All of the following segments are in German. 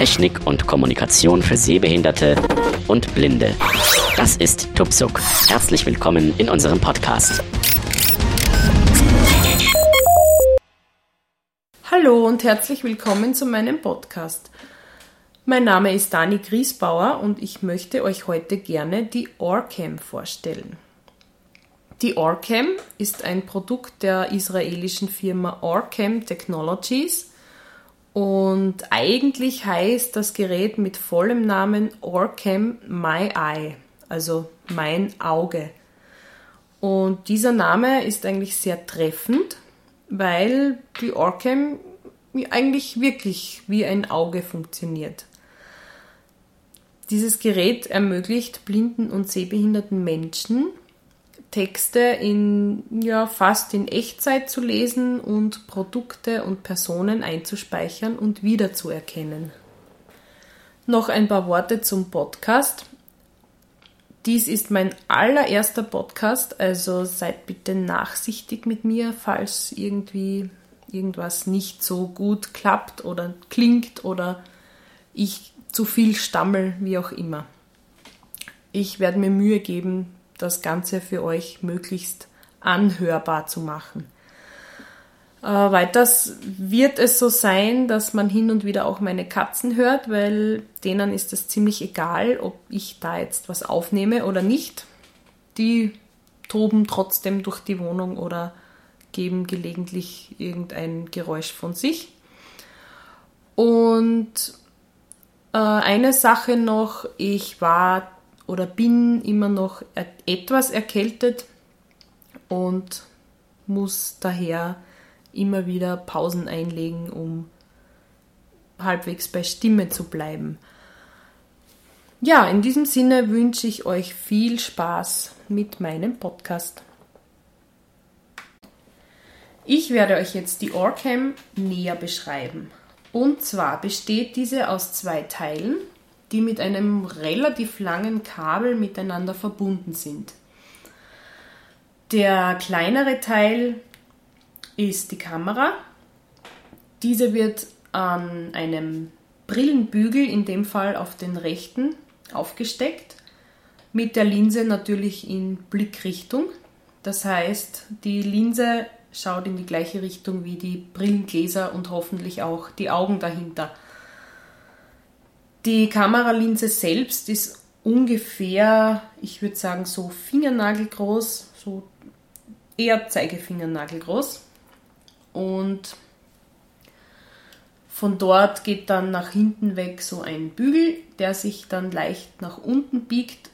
Technik und Kommunikation für Sehbehinderte und Blinde. Das ist Tupsuk. Herzlich willkommen in unserem Podcast. Hallo und herzlich willkommen zu meinem Podcast. Mein Name ist Dani Griesbauer und ich möchte euch heute gerne die Orcam vorstellen. Die Orcam ist ein Produkt der israelischen Firma Orcam Technologies und eigentlich heißt das Gerät mit vollem Namen Orcam My Eye, also mein Auge. Und dieser Name ist eigentlich sehr treffend, weil die Orcam eigentlich wirklich wie ein Auge funktioniert. Dieses Gerät ermöglicht blinden und sehbehinderten Menschen Texte in ja fast in Echtzeit zu lesen und Produkte und Personen einzuspeichern und wiederzuerkennen. Noch ein paar Worte zum Podcast. Dies ist mein allererster Podcast, also seid bitte nachsichtig mit mir, falls irgendwie irgendwas nicht so gut klappt oder klingt oder ich zu viel stammel, wie auch immer. Ich werde mir Mühe geben, das Ganze für euch möglichst anhörbar zu machen. Äh, weiters wird es so sein, dass man hin und wieder auch meine Katzen hört, weil denen ist es ziemlich egal, ob ich da jetzt was aufnehme oder nicht. Die toben trotzdem durch die Wohnung oder geben gelegentlich irgendein Geräusch von sich. Und äh, eine Sache noch, ich war oder bin immer noch etwas erkältet und muss daher immer wieder Pausen einlegen, um halbwegs bei Stimme zu bleiben. Ja, in diesem Sinne wünsche ich euch viel Spaß mit meinem Podcast. Ich werde euch jetzt die Orcam näher beschreiben. Und zwar besteht diese aus zwei Teilen, die mit einem relativ langen Kabel miteinander verbunden sind. Der kleinere Teil ist die Kamera. Diese wird an einem Brillenbügel, in dem Fall auf den rechten, aufgesteckt, mit der Linse natürlich in Blickrichtung. Das heißt, die Linse schaut in die gleiche Richtung wie die Brillengläser und hoffentlich auch die Augen dahinter. Die Kameralinse selbst ist ungefähr, ich würde sagen, so fingernagelgroß, so eher Zeigefingernagelgroß. Und von dort geht dann nach hinten weg so ein Bügel, der sich dann leicht nach unten biegt,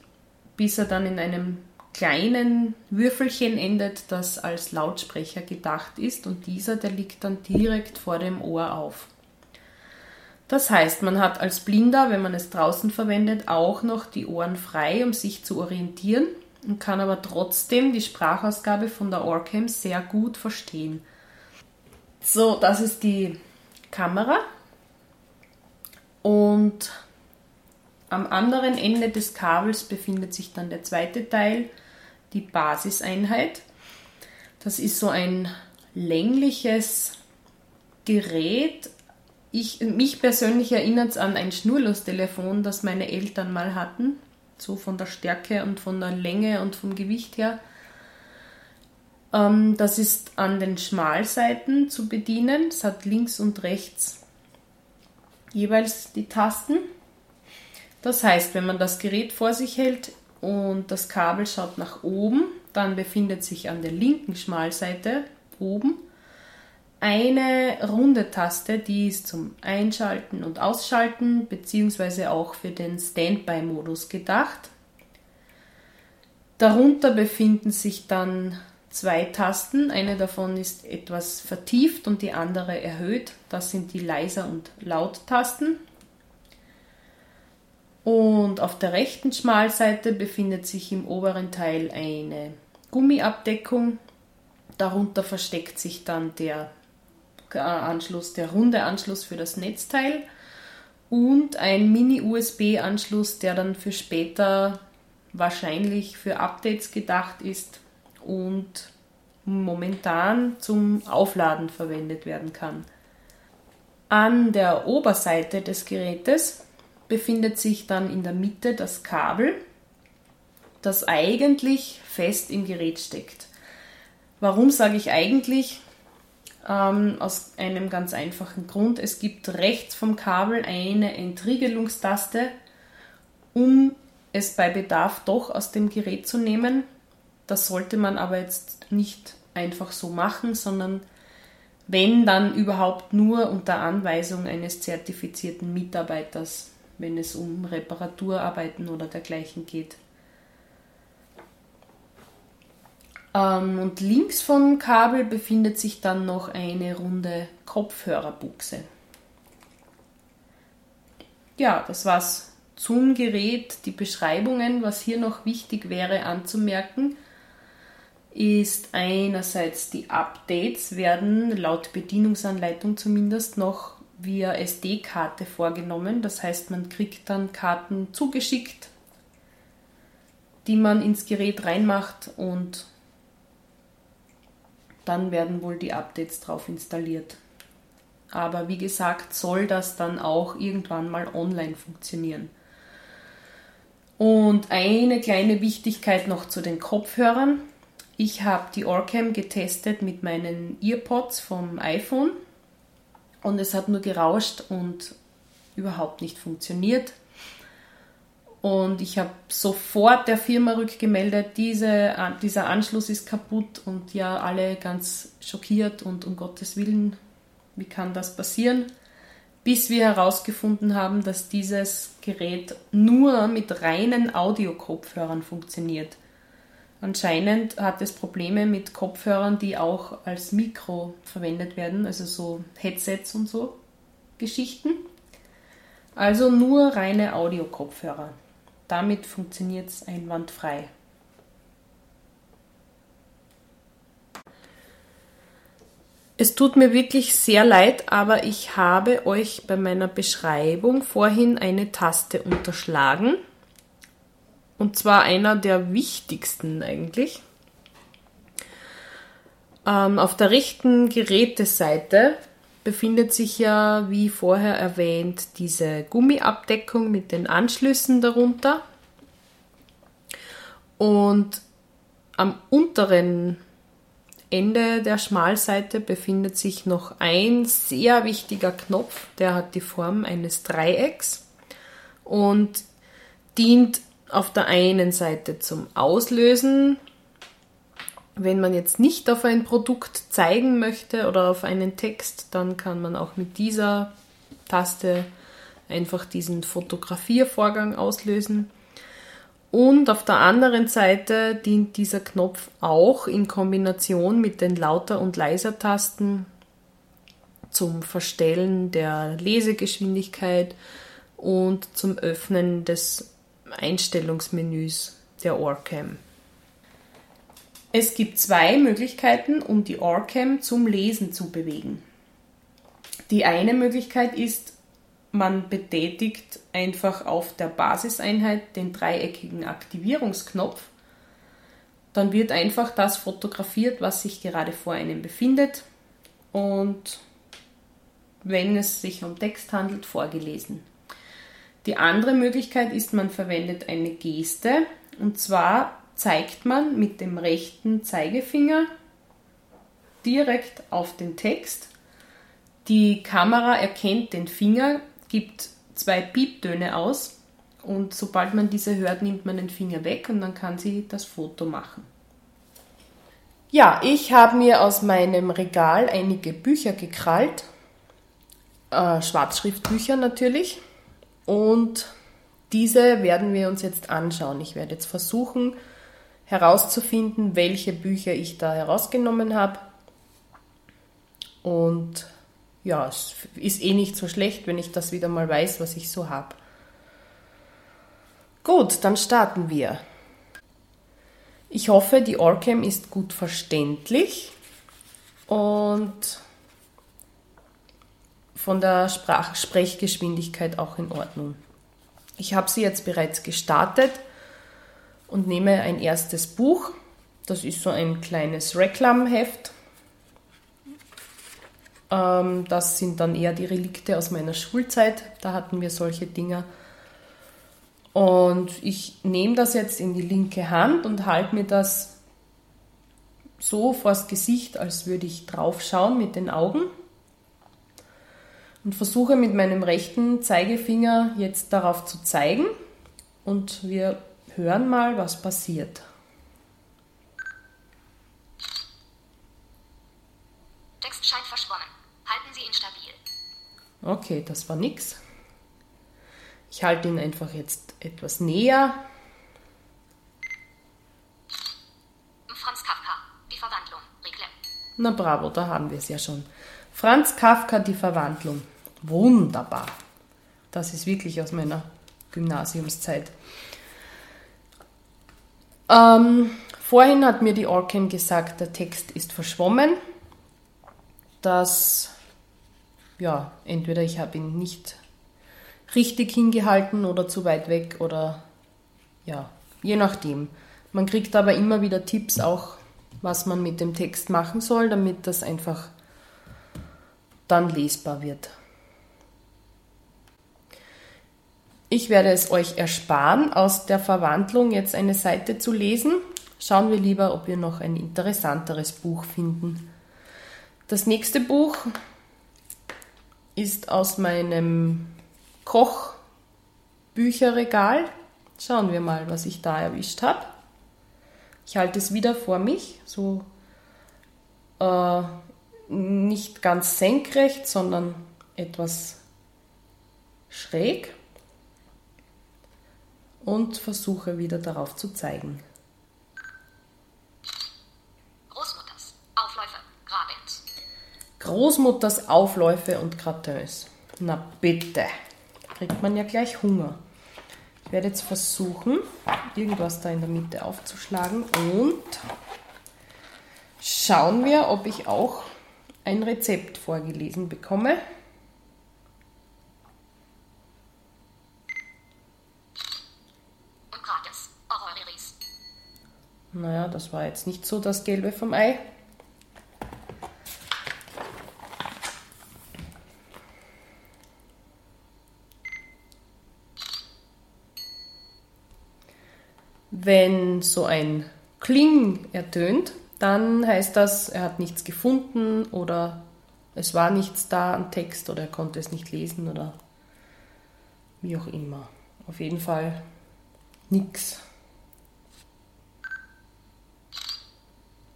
bis er dann in einem kleinen Würfelchen endet, das als Lautsprecher gedacht ist und dieser, der liegt dann direkt vor dem Ohr auf. Das heißt, man hat als Blinder, wenn man es draußen verwendet, auch noch die Ohren frei, um sich zu orientieren und kann aber trotzdem die Sprachausgabe von der Orcam sehr gut verstehen. So, das ist die Kamera und am anderen Ende des Kabels befindet sich dann der zweite Teil, die Basiseinheit. Das ist so ein längliches Gerät, ich, mich persönlich erinnert es an ein Schnurlostelefon, das meine Eltern mal hatten. So von der Stärke und von der Länge und vom Gewicht her. Ähm, das ist an den Schmalseiten zu bedienen. Es hat links und rechts jeweils die Tasten. Das heißt, wenn man das Gerät vor sich hält und das Kabel schaut nach oben, dann befindet sich an der linken Schmalseite oben eine runde Taste, die ist zum Einschalten und Ausschalten beziehungsweise auch für den Standby-Modus gedacht. Darunter befinden sich dann zwei Tasten. Eine davon ist etwas vertieft und die andere erhöht. Das sind die Leiser- und Laut-Tasten. Und auf der rechten Schmalseite befindet sich im oberen Teil eine Gummiabdeckung. Darunter versteckt sich dann der Anschluss, der runde Anschluss für das Netzteil und ein Mini-USB-Anschluss, der dann für später wahrscheinlich für Updates gedacht ist und momentan zum Aufladen verwendet werden kann. An der Oberseite des Gerätes befindet sich dann in der Mitte das Kabel, das eigentlich fest im Gerät steckt. Warum sage ich eigentlich? Ähm, aus einem ganz einfachen Grund. Es gibt rechts vom Kabel eine Entriegelungstaste, um es bei Bedarf doch aus dem Gerät zu nehmen. Das sollte man aber jetzt nicht einfach so machen, sondern wenn dann überhaupt nur unter Anweisung eines zertifizierten Mitarbeiters, wenn es um Reparaturarbeiten oder dergleichen geht. Ähm, und links vom Kabel befindet sich dann noch eine runde Kopfhörerbuchse. Ja, das war's zum Gerät. Die Beschreibungen, was hier noch wichtig wäre anzumerken, ist einerseits die Updates werden laut Bedienungsanleitung zumindest noch via SD-Karte vorgenommen. Das heißt, man kriegt dann Karten zugeschickt, die man ins Gerät reinmacht und dann werden wohl die Updates drauf installiert. Aber wie gesagt, soll das dann auch irgendwann mal online funktionieren. Und eine kleine Wichtigkeit noch zu den Kopfhörern. Ich habe die Orcam getestet mit meinen Earpods vom iPhone und es hat nur gerauscht und überhaupt nicht funktioniert. Und ich habe sofort der Firma rückgemeldet, diese, dieser Anschluss ist kaputt und ja, alle ganz schockiert und um Gottes Willen, wie kann das passieren? Bis wir herausgefunden haben, dass dieses Gerät nur mit reinen Audiokopfhörern funktioniert. Anscheinend hat es Probleme mit Kopfhörern, die auch als Mikro verwendet werden, also so Headsets und so Geschichten. Also nur reine Audio-Kopfhörer. Damit funktioniert es einwandfrei. Es tut mir wirklich sehr leid, aber ich habe euch bei meiner Beschreibung vorhin eine Taste unterschlagen. Und zwar einer der wichtigsten eigentlich. Ähm, auf der rechten Geräteseite befindet sich ja, wie vorher erwähnt, diese Gummiabdeckung mit den Anschlüssen darunter. Und am unteren Ende der Schmalseite befindet sich noch ein sehr wichtiger Knopf, der hat die Form eines Dreiecks und dient auf der einen Seite zum Auslösen, wenn man jetzt nicht auf ein Produkt zeigen möchte oder auf einen Text, dann kann man auch mit dieser Taste einfach diesen Fotografiervorgang auslösen. Und auf der anderen Seite dient dieser Knopf auch in Kombination mit den Lauter- und Leiser-Tasten zum Verstellen der Lesegeschwindigkeit und zum Öffnen des Einstellungsmenüs der Orcam. Es gibt zwei Möglichkeiten, um die Orcam zum Lesen zu bewegen. Die eine Möglichkeit ist, man betätigt einfach auf der Basiseinheit den dreieckigen Aktivierungsknopf. Dann wird einfach das fotografiert, was sich gerade vor einem befindet und wenn es sich um Text handelt, vorgelesen. Die andere Möglichkeit ist, man verwendet eine Geste und zwar zeigt man mit dem rechten Zeigefinger direkt auf den Text. Die Kamera erkennt den Finger, gibt zwei Pieptöne aus und sobald man diese hört, nimmt man den Finger weg und dann kann sie das Foto machen. Ja, ich habe mir aus meinem Regal einige Bücher gekrallt, äh, Schwarzschriftbücher natürlich, und diese werden wir uns jetzt anschauen. Ich werde jetzt versuchen herauszufinden, welche Bücher ich da herausgenommen habe. Und ja, es ist eh nicht so schlecht, wenn ich das wieder mal weiß, was ich so habe. Gut, dann starten wir. Ich hoffe, die Orcam ist gut verständlich und von der Sprach Sprechgeschwindigkeit auch in Ordnung. Ich habe sie jetzt bereits gestartet und nehme ein erstes Buch. Das ist so ein kleines Reklamheft. Ähm, das sind dann eher die Relikte aus meiner Schulzeit. Da hatten wir solche Dinger. Und ich nehme das jetzt in die linke Hand und halte mir das so vors Gesicht, als würde ich drauf schauen mit den Augen. Und versuche mit meinem rechten Zeigefinger jetzt darauf zu zeigen. Und wir hören mal, was passiert. Text scheint verschwommen. Halten Sie ihn stabil. Okay, das war nix. Ich halte ihn einfach jetzt etwas näher. Franz Kafka, die Verwandlung, Reclem. Na bravo, da haben wir es ja schon. Franz Kafka, die Verwandlung. Wunderbar. Das ist wirklich aus meiner Gymnasiumszeit. Ähm, vorhin hat mir die Orcam gesagt, der Text ist verschwommen. Das, ja, entweder ich habe ihn nicht richtig hingehalten oder zu weit weg oder ja, je nachdem. Man kriegt aber immer wieder Tipps auch, was man mit dem Text machen soll, damit das einfach dann lesbar wird. Ich werde es euch ersparen, aus der Verwandlung jetzt eine Seite zu lesen. Schauen wir lieber, ob wir noch ein interessanteres Buch finden. Das nächste Buch ist aus meinem Kochbücherregal. Schauen wir mal, was ich da erwischt habe. Ich halte es wieder vor mich, so äh, nicht ganz senkrecht, sondern etwas schräg und versuche wieder darauf zu zeigen. Großmutters, Aufläufe, Grabens. Großmutters Aufläufe und Gratins. Na bitte, kriegt man ja gleich Hunger. Ich werde jetzt versuchen, irgendwas da in der Mitte aufzuschlagen und schauen wir, ob ich auch ein Rezept vorgelesen bekomme. Naja, das war jetzt nicht so das Gelbe vom Ei. Wenn so ein Kling ertönt, dann heißt das, er hat nichts gefunden oder es war nichts da am Text oder er konnte es nicht lesen oder wie auch immer. Auf jeden Fall nichts.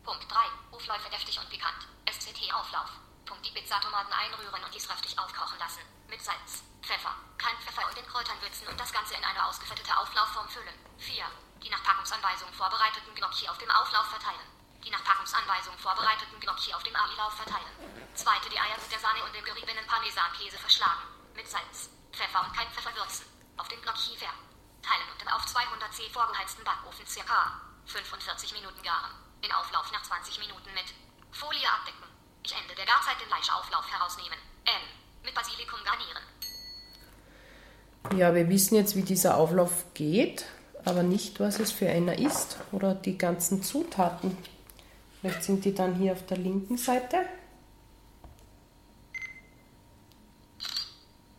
Punkt 3. Aufläufe deftig und pikant. SCT-Auflauf. Punkt. Die Pizzatomaten einrühren und dies kräftig aufkochen lassen. Mit Salz, Pfeffer, kein Pfeffer und den Kräutern würzen und das Ganze in eine ausgefettete Auflaufform füllen. 4. Die nach Packungsanweisung vorbereiteten Gnocchi auf dem Auflauf verteilen. Die nach Packungsanweisung vorbereiteten Gnocchi auf dem AI-Lauf verteilen. Zweite. Die Eier mit der Sahne und dem geriebenen Parmesankäse verschlagen. Mit Salz, Pfeffer und kein Pfeffer würzen. Auf dem Gnocchi verteilen und im auf 200 C vorgeheizten Backofen circa 45 Minuten garen. In Auflauf nach 20 Minuten mit Folie abdecken. Ich Ende der Garzeit den Fleischauflauf herausnehmen. M. Mit Basilikum garnieren. Ja, wir wissen jetzt, wie dieser Auflauf geht, aber nicht, was es für einer ist oder die ganzen Zutaten. Vielleicht sind die dann hier auf der linken Seite.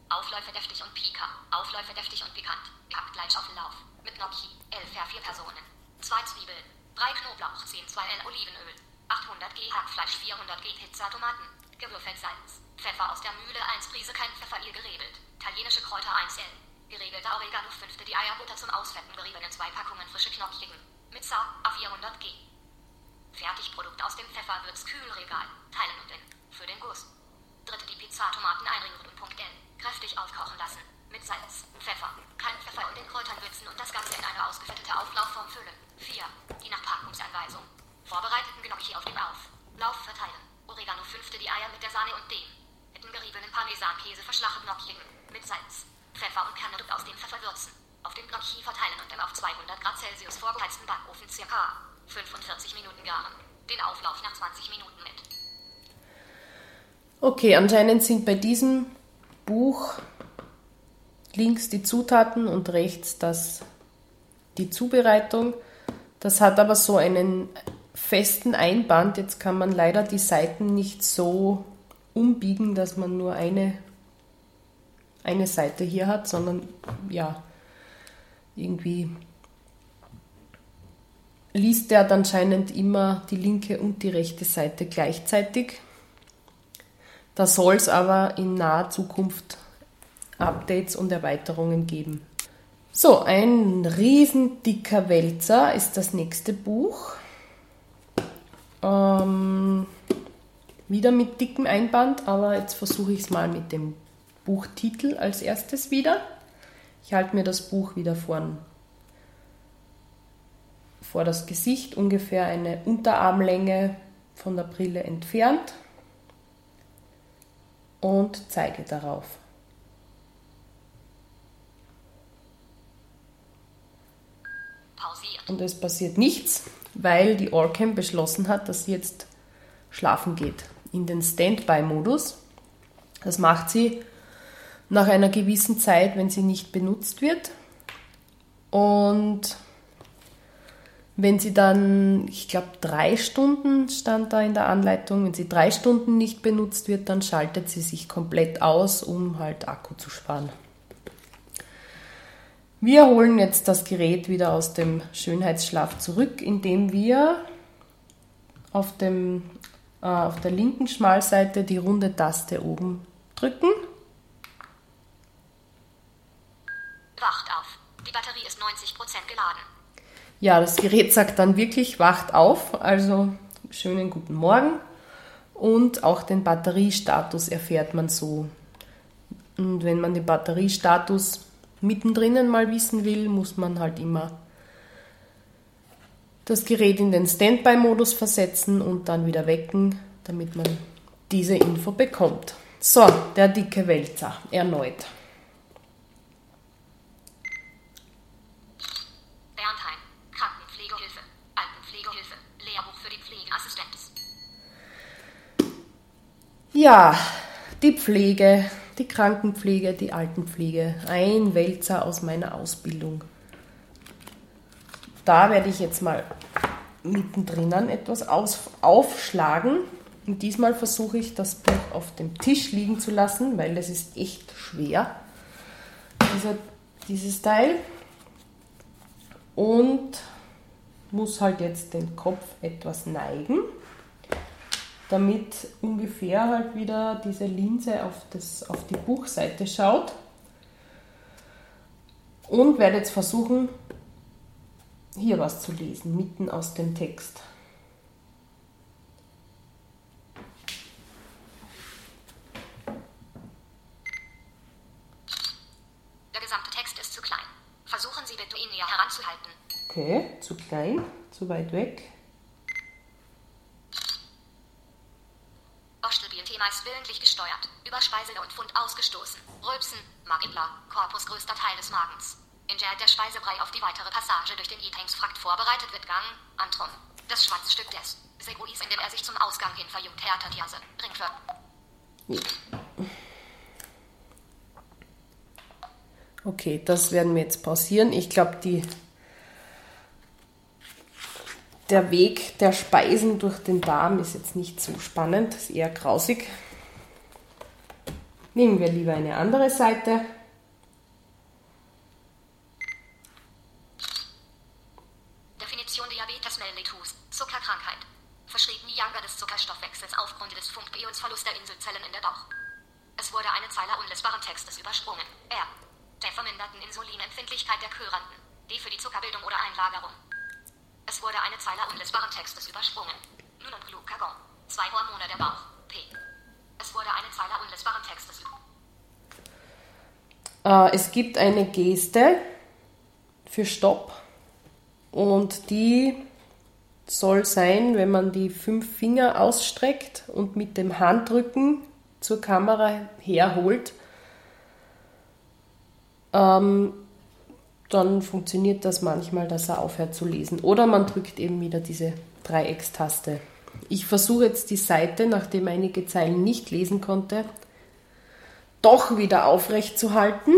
Aufläufe deftig und pika. Aufläufe deftig und pikant. Hackfleisch auf Lauf. Mit Gnocchi. 11 für 4 Personen. 2 Zwiebeln. 3 Knoblauch. 10 2 L Olivenöl. 800 G Hackfleisch. 400 G Pizza-Tomaten. Gewürfelt Salz. Pfeffer aus der Mühle. 1 Prise kein Pfeffer ihr gerebelt. Italienische Kräuter 1 L. Geregelter Oregano. 5. Die Eierbutter zum Ausfetten. Geriebene 2 Packungen frische Knochigen. Mit Sa. A 400 G. Fertigprodukt aus dem Pfefferwürz-Kühlregal. Teilen und in. Für den Guss. Dritte die Pizzatomaten einrühren und Punkt N. Kräftig aufkochen lassen. Mit Salz, Pfeffer, kein Pfeffer und den Kräutern würzen und das Ganze in eine ausgefettete Auflaufform füllen. 4. Die nach Packungsanweisung. Vorbereiteten Gnocchi auf dem Auflauf verteilen. Oregano fünfte die Eier mit der Sahne und dem. Dem geriebenen Parmesankäse verschlachen Gnocchigen. Mit Salz, Pfeffer und Kernredukt aus dem Pfeffer würzen. Auf dem Gnocchi verteilen und im auf 200 Grad Celsius vorgeheizten Backofen circa 45 Minuten garen. Den Auflauf nach 20 Minuten mit. Okay, anscheinend sind bei diesem Buch links die Zutaten und rechts das, die Zubereitung. Das hat aber so einen festen Einband. Jetzt kann man leider die Seiten nicht so umbiegen, dass man nur eine, eine Seite hier hat, sondern ja, irgendwie liest er anscheinend immer die linke und die rechte Seite gleichzeitig. Da soll es aber in naher Zukunft Updates und Erweiterungen geben. So, ein riesen dicker Wälzer ist das nächste Buch. Ähm, wieder mit dickem Einband, aber jetzt versuche ich es mal mit dem Buchtitel als erstes wieder. Ich halte mir das Buch wieder vor, vor das Gesicht, ungefähr eine Unterarmlänge von der Brille entfernt und zeige darauf. Und es passiert nichts, weil die Orcam beschlossen hat, dass sie jetzt schlafen geht in den Standby-Modus. Das macht sie nach einer gewissen Zeit, wenn sie nicht benutzt wird. Und wenn sie dann, ich glaube, drei Stunden stand da in der Anleitung, wenn sie drei Stunden nicht benutzt wird, dann schaltet sie sich komplett aus, um halt Akku zu sparen. Wir holen jetzt das Gerät wieder aus dem Schönheitsschlaf zurück, indem wir auf, dem, äh, auf der linken Schmalseite die runde Taste oben drücken. Wacht auf. Die Batterie ist 90% geladen. Ja, das Gerät sagt dann wirklich, wacht auf, also schönen guten Morgen. Und auch den Batteriestatus erfährt man so. Und wenn man den Batteriestatus mittendrin mal wissen will, muss man halt immer das Gerät in den Standby-Modus versetzen und dann wieder wecken, damit man diese Info bekommt. So, der dicke Wälzer, erneut. Bernheim. Krankenpflegehilfe. Altenpflegehilfe. Lehrbuch für die Pflegeassistenz. Ja, die Pflege, die Krankenpflege, die Altenpflege. Ein Wälzer aus meiner Ausbildung. Da werde ich jetzt mal mittendrin etwas aufschlagen. Und diesmal versuche ich das Buch auf dem Tisch liegen zu lassen, weil das ist echt schwer, dieser, dieses Teil. Und muss halt jetzt den Kopf etwas neigen, damit ungefähr halt wieder diese Linse auf, das, auf die Buchseite schaut. Und werde jetzt versuchen, hier was zu lesen, mitten aus dem Text. Der gesamte Text ist zu klein. Versuchen Sie bitte, ihn näher heranzuhalten. Okay, zu klein, zu weit weg. Ist willentlich gesteuert. Über Speise und Fund ausgestoßen. Rülpsen, Magilla, Korpus größter Teil des Magens. In der der Speisebrei auf die weitere Passage durch den Eatingstrakt vorbereitet wird, Gang, Antrum. Das Schwanzstück des Seguis, in dem er sich zum Ausgang hin verjüngt, härtet Jase, Ringför. Okay, das werden wir jetzt pausieren. Ich glaube, die der Weg der Speisen durch den Darm ist jetzt nicht so spannend, ist eher grausig. Nehmen wir lieber eine andere Seite. Definition Diabetes mellitus, Zuckerkrankheit. Verschrieben die Jager des Zuckerstoffwechsels aufgrund des Funkionsverlusts der Insulzellen in der Bauch. Es wurde eine Zeile unlesbaren Textes übersprungen. R. Der verminderten Insulinempfindlichkeit der Chöranten. D für die Zuckerbildung oder Einlagerung. Es wurde eine Zeile unlesbaren Textes übersprungen. Nun und Glucagon. Zwei Hormone der Bauch. P. Es wurde eine Zeile unlesbaren Textes übersprungen. Äh, es gibt eine Geste für Stopp und die soll sein, wenn man die fünf Finger ausstreckt und mit dem Handrücken zur Kamera herholt, ähm, dann funktioniert das manchmal, dass er aufhört zu lesen. Oder man drückt eben wieder diese Dreieckstaste. Ich versuche jetzt die Seite, nachdem einige Zeilen nicht lesen konnte, doch wieder aufrecht zu halten.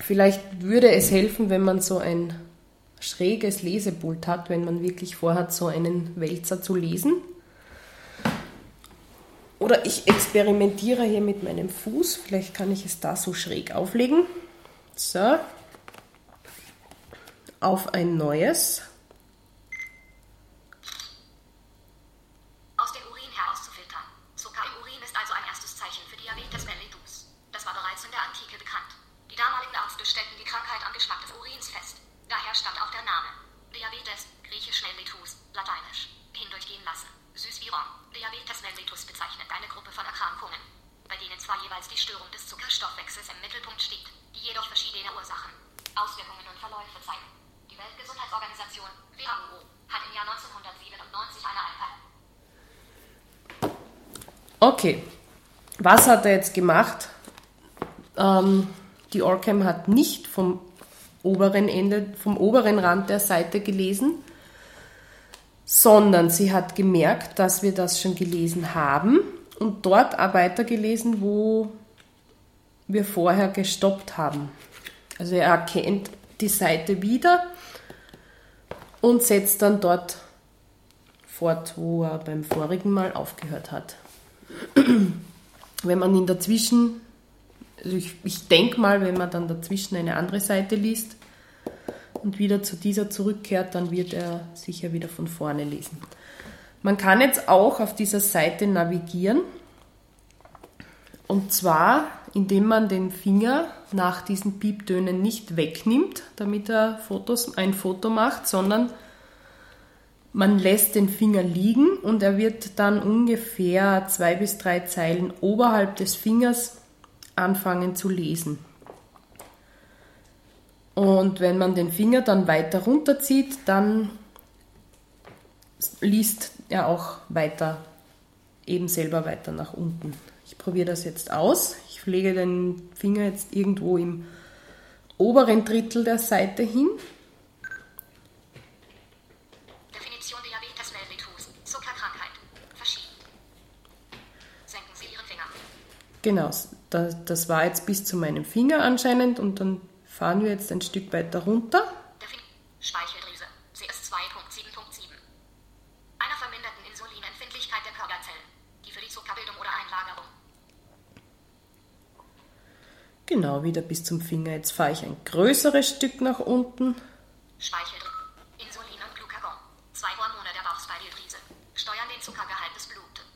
Vielleicht würde es helfen, wenn man so ein schräges Lesepult hat, wenn man wirklich vorhat, so einen Wälzer zu lesen. oder ich experimentiere hier mit meinem Fuß. Vielleicht kann ich es da so schräg auflegen. So. Auf ein neues. Aus dem Urin herauszufiltern. Zucker im Urin ist also ein erstes Zeichen für Diabetes mellitus. Das war bereits in der Antike bekannt. Die damaligen Ärzte stellten die Krankheit am Geschmack des Urins fest. Daher stammt auch der Name. Diabetes, griechisch mellitus, lateinisch. Hindurchgehen lassen. Süß wie Rom. Diabetes mellitus bezeichnet eine Gruppe von Erkrankungen, bei denen zwar jeweils die Störung des Zuckerstoffwechsels im Mittelpunkt steht, die jedoch verschiedene Ursachen, Auswirkungen und Verläufe zeigen. Weltgesundheitsorganisation, WHO, hat im Jahr 1997 eine Einheit Okay, was hat er jetzt gemacht? Ähm, die Orcam hat nicht vom oberen Ende, vom oberen Rand der Seite gelesen, sondern sie hat gemerkt, dass wir das schon gelesen haben und dort auch weitergelesen, wo wir vorher gestoppt haben. Also er erkennt die Seite wieder und setzt dann dort fort, wo er beim vorigen Mal aufgehört hat. Wenn man ihn dazwischen, also ich, ich denke mal, wenn man dann dazwischen eine andere Seite liest und wieder zu dieser zurückkehrt, dann wird er sicher wieder von vorne lesen. Man kann jetzt auch auf dieser Seite navigieren und zwar indem man den Finger nach diesen Pieptönen nicht wegnimmt, damit er Fotos, ein Foto macht, sondern man lässt den Finger liegen und er wird dann ungefähr zwei bis drei Zeilen oberhalb des Fingers anfangen zu lesen. Und wenn man den Finger dann weiter runterzieht, dann liest er auch weiter, eben selber weiter nach unten. Ich probiere das jetzt aus. Ich lege den Finger jetzt irgendwo im oberen Drittel der Seite hin. Definition Diabetes mellitus. Zuckerkrankheit. Verschieden. Senken Sie Ihren Finger. Genau, das, das war jetzt bis zu meinem Finger anscheinend und dann fahren wir jetzt ein Stück weiter runter. Defin Speicheldrüse. CS2.7.7. Einer verminderten Insulinempfindlichkeit der Körperzellen, die für die Zuckerbildung oder Einlagerung. Genau, wieder bis zum Finger. Jetzt fahre ich ein größeres Stück nach unten. Speicheldrüse. Insulin und Glucagon. Zwei Hormone der Bauchspeicheldrüse. Steuern den Zuckergehalt des Blutes.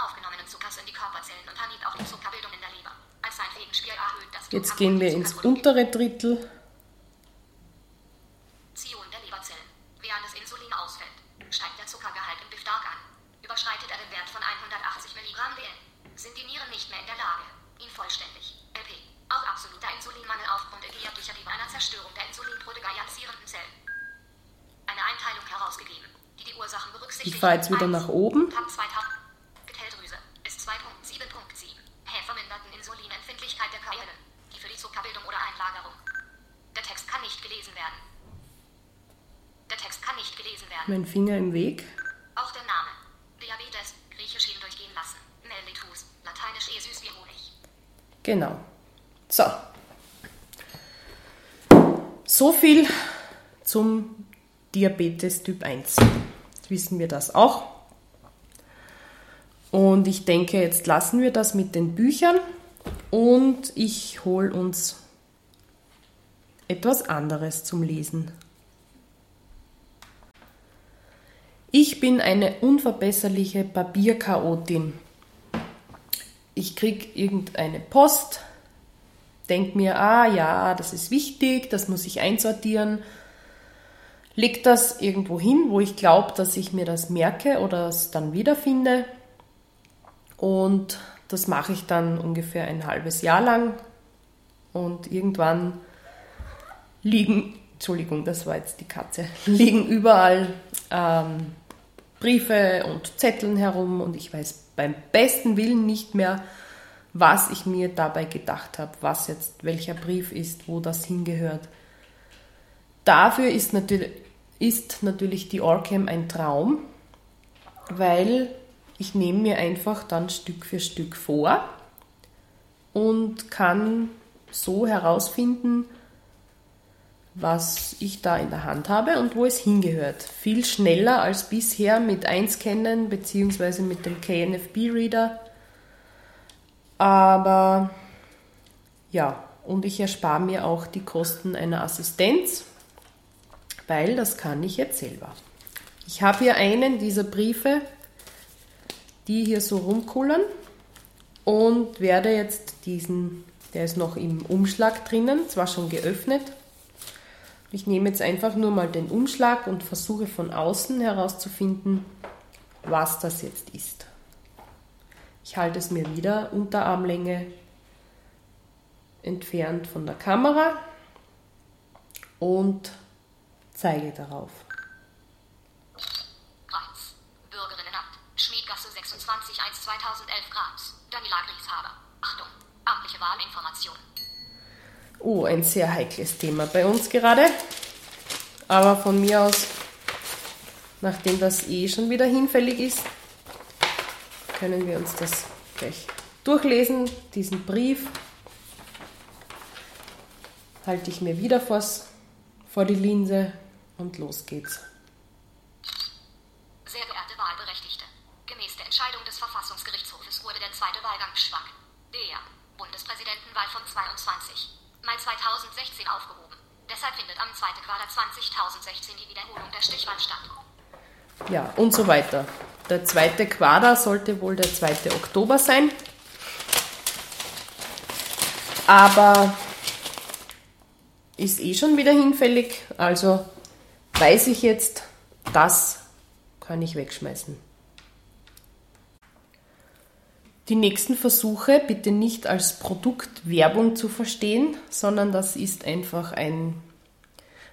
Aufgenommenen Zuckers in die Körperzellen und animiert auch die Zuckerbildung in der Leber. Als sein Gegenspiel erhöht das Jetzt gehen wir ins untere Drittel. Zion der Leberzellen. Während das Insulin ausfällt, steigt der Zuckergehalt im Bif stark an. Überschreitet er den Wert von 180 Milligramm DL, sind die Nieren nicht mehr in der Lage, ihn vollständig, LP, auch absoluter Insulinmangel aufgrund erheblicher Leber einer Zerstörung der insulinprotegasierenden Zellen. Eine Einteilung herausgegeben, die die Ursachen berücksichtigt. Ich fahre jetzt wieder nach oben. Tab 2000. Getelldrüse ist 2.7.7. Hä verminderten Insulinempfindlichkeit der Körper, die für die Zuckerbildung oder Einlagerung. Der Text kann nicht gelesen werden. Der Text kann nicht gelesen werden. Mein Finger im Weg. Auch der Name. Diabetes, griechisch hindurchgehen lassen. Mellitus, lateinisch eh süß wie Honig. Genau. So. So viel zum Diabetes Typ 1. Jetzt wissen wir das auch. Und ich denke, jetzt lassen wir das mit den Büchern und ich hole uns etwas anderes zum Lesen. Ich bin eine unverbesserliche Papierchaotin. Ich kriege irgendeine Post, denke mir, ah ja, das ist wichtig, das muss ich einsortieren, leg das irgendwo hin, wo ich glaube, dass ich mir das merke oder es dann wiederfinde. Und das mache ich dann ungefähr ein halbes Jahr lang. Und irgendwann liegen, Entschuldigung, das war jetzt die Katze, liegen überall ähm, Briefe und Zetteln herum und ich weiß beim besten Willen nicht mehr, was ich mir dabei gedacht habe, was jetzt welcher Brief ist, wo das hingehört. Dafür ist natürlich, ist natürlich die Orcam ein Traum, weil ich nehme mir einfach dann Stück für Stück vor und kann so herausfinden, was ich da in der Hand habe und wo es hingehört. Viel schneller als bisher mit Einscannen bzw. mit dem KNFB-Reader Aber ja, und ich erspare mir auch die Kosten einer Assistenz, weil das kann ich jetzt selber. Ich habe hier einen dieser Briefe, die hier so rumkullern und werde jetzt diesen, der ist noch im Umschlag drinnen, zwar schon geöffnet. Ich nehme jetzt einfach nur mal den Umschlag und versuche von außen herauszufinden, was das jetzt ist. Ich halte es mir wieder unter Armlänge entfernt von der Kamera und zeige darauf. Reiz. Bürgerinnenamt. Schmiedgasse 26 1 2011 Grams. Daniela Grieshaber. Achtung. Amtliche Wahlinformation. Oh, ein sehr heikles Thema bei uns gerade. Aber von mir aus, nachdem das eh schon wieder hinfällig ist, können wir uns das gleich durchlesen, diesen Brief halte ich mir wieder vors, vor die Linse und los geht's. Sehr geehrte Wahlberechtigte, gemäß der Entscheidung des Verfassungsgerichtshofes wurde der zweite Wahlgang schwank. Der Bundespräsidentenwahl von 22. Mai 2016 aufgehoben. Deshalb findet am zweiten Quartal 2016 die Wiederholung der Stichwahl statt. Ja, und so weiter. Der zweite Quader sollte wohl der 2. Oktober sein. Aber ist eh schon wieder hinfällig. Also weiß ich jetzt, das kann ich wegschmeißen. Die nächsten Versuche bitte nicht als Produktwerbung zu verstehen, sondern das ist einfach ein,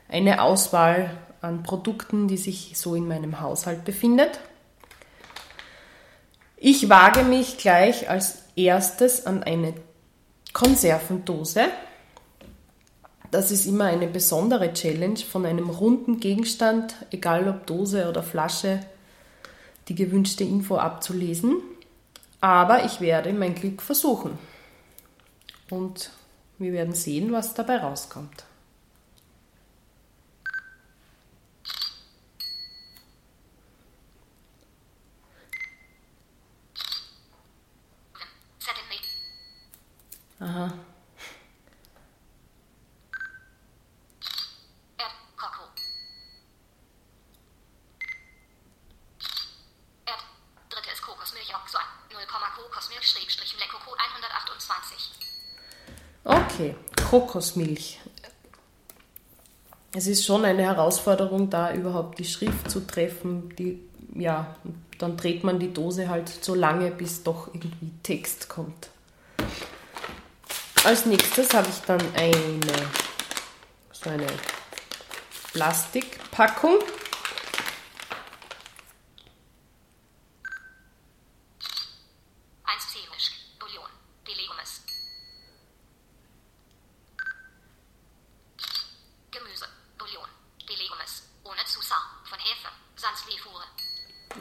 eine Auswahl an Produkten, die sich so in meinem Haushalt befindet. Ich wage mich gleich als erstes an eine Konservendose. Das ist immer eine besondere Challenge, von einem runden Gegenstand, egal ob Dose oder Flasche, die gewünschte Info abzulesen. Aber ich werde mein Glück versuchen. Und wir werden sehen, was dabei rauskommt. Set in me. Aha. Erd Coco. Erd. Dritte ist Kokosmilch Oxoan. 0, Kokosmilch Schrägstrich Leckoco 128. Okay, Kokosmilch. Es ist schon eine Herausforderung, da überhaupt die Schrift zu treffen. Die, ja, dann dreht man die Dose halt so lange, bis doch irgendwie Text kommt. Als nächstes habe ich dann eine so eine Plastikpackung.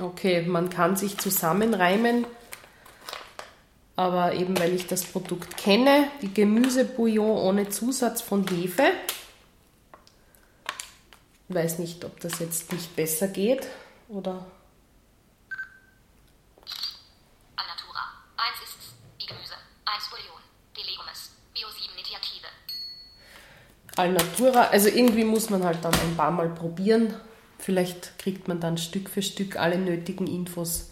Okay, man kann sich zusammenreimen, aber eben weil ich das Produkt kenne, die Gemüsebouillon ohne Zusatz von Hefe. Ich weiß nicht, ob das jetzt nicht besser geht oder. Alnatura. Eins ist's. Die Gemüse. Eins Bouillon. Delegumes. Bio 7 Initiative. Alnatura, also irgendwie muss man halt dann ein paar Mal probieren. Vielleicht kriegt man dann Stück für Stück alle nötigen Infos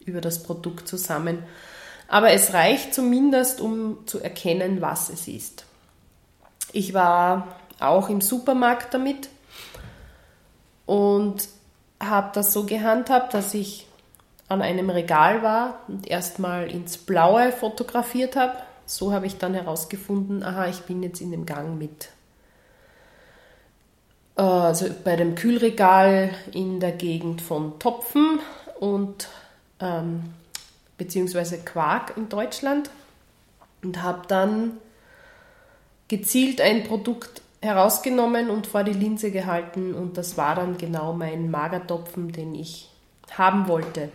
über das Produkt zusammen. Aber es reicht zumindest, um zu erkennen, was es ist. Ich war auch im Supermarkt damit und habe das so gehandhabt, dass ich an einem Regal war und erstmal ins Blaue fotografiert habe. So habe ich dann herausgefunden, aha, ich bin jetzt in dem Gang mit also bei dem Kühlregal in der Gegend von Topfen und ähm, beziehungsweise Quark in Deutschland und habe dann gezielt ein Produkt herausgenommen und vor die Linse gehalten und das war dann genau mein Magertopfen, den ich haben wollte.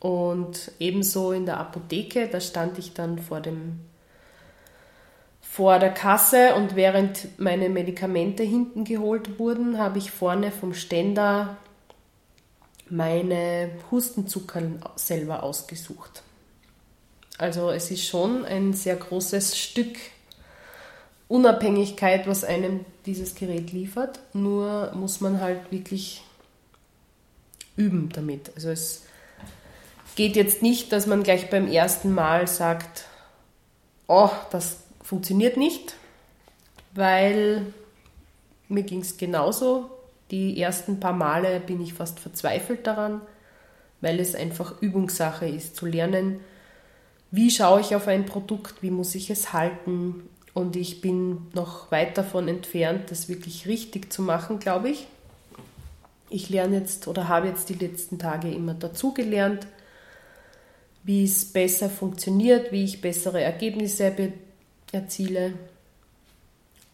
Und ebenso in der Apotheke, da stand ich dann vor dem vor der Kasse und während meine Medikamente hinten geholt wurden, habe ich vorne vom Ständer meine Hustenzucker selber ausgesucht. Also es ist schon ein sehr großes Stück Unabhängigkeit, was einem dieses Gerät liefert. Nur muss man halt wirklich üben damit. Also es geht jetzt nicht, dass man gleich beim ersten Mal sagt, oh, das funktioniert nicht, weil mir ging es genauso. Die ersten paar Male bin ich fast verzweifelt daran, weil es einfach Übungssache ist, zu lernen, wie schaue ich auf ein Produkt, wie muss ich es halten. Und ich bin noch weit davon entfernt, das wirklich richtig zu machen, glaube ich. Ich lerne jetzt oder habe jetzt die letzten Tage immer dazugelernt, wie es besser funktioniert, wie ich bessere Ergebnisse erziele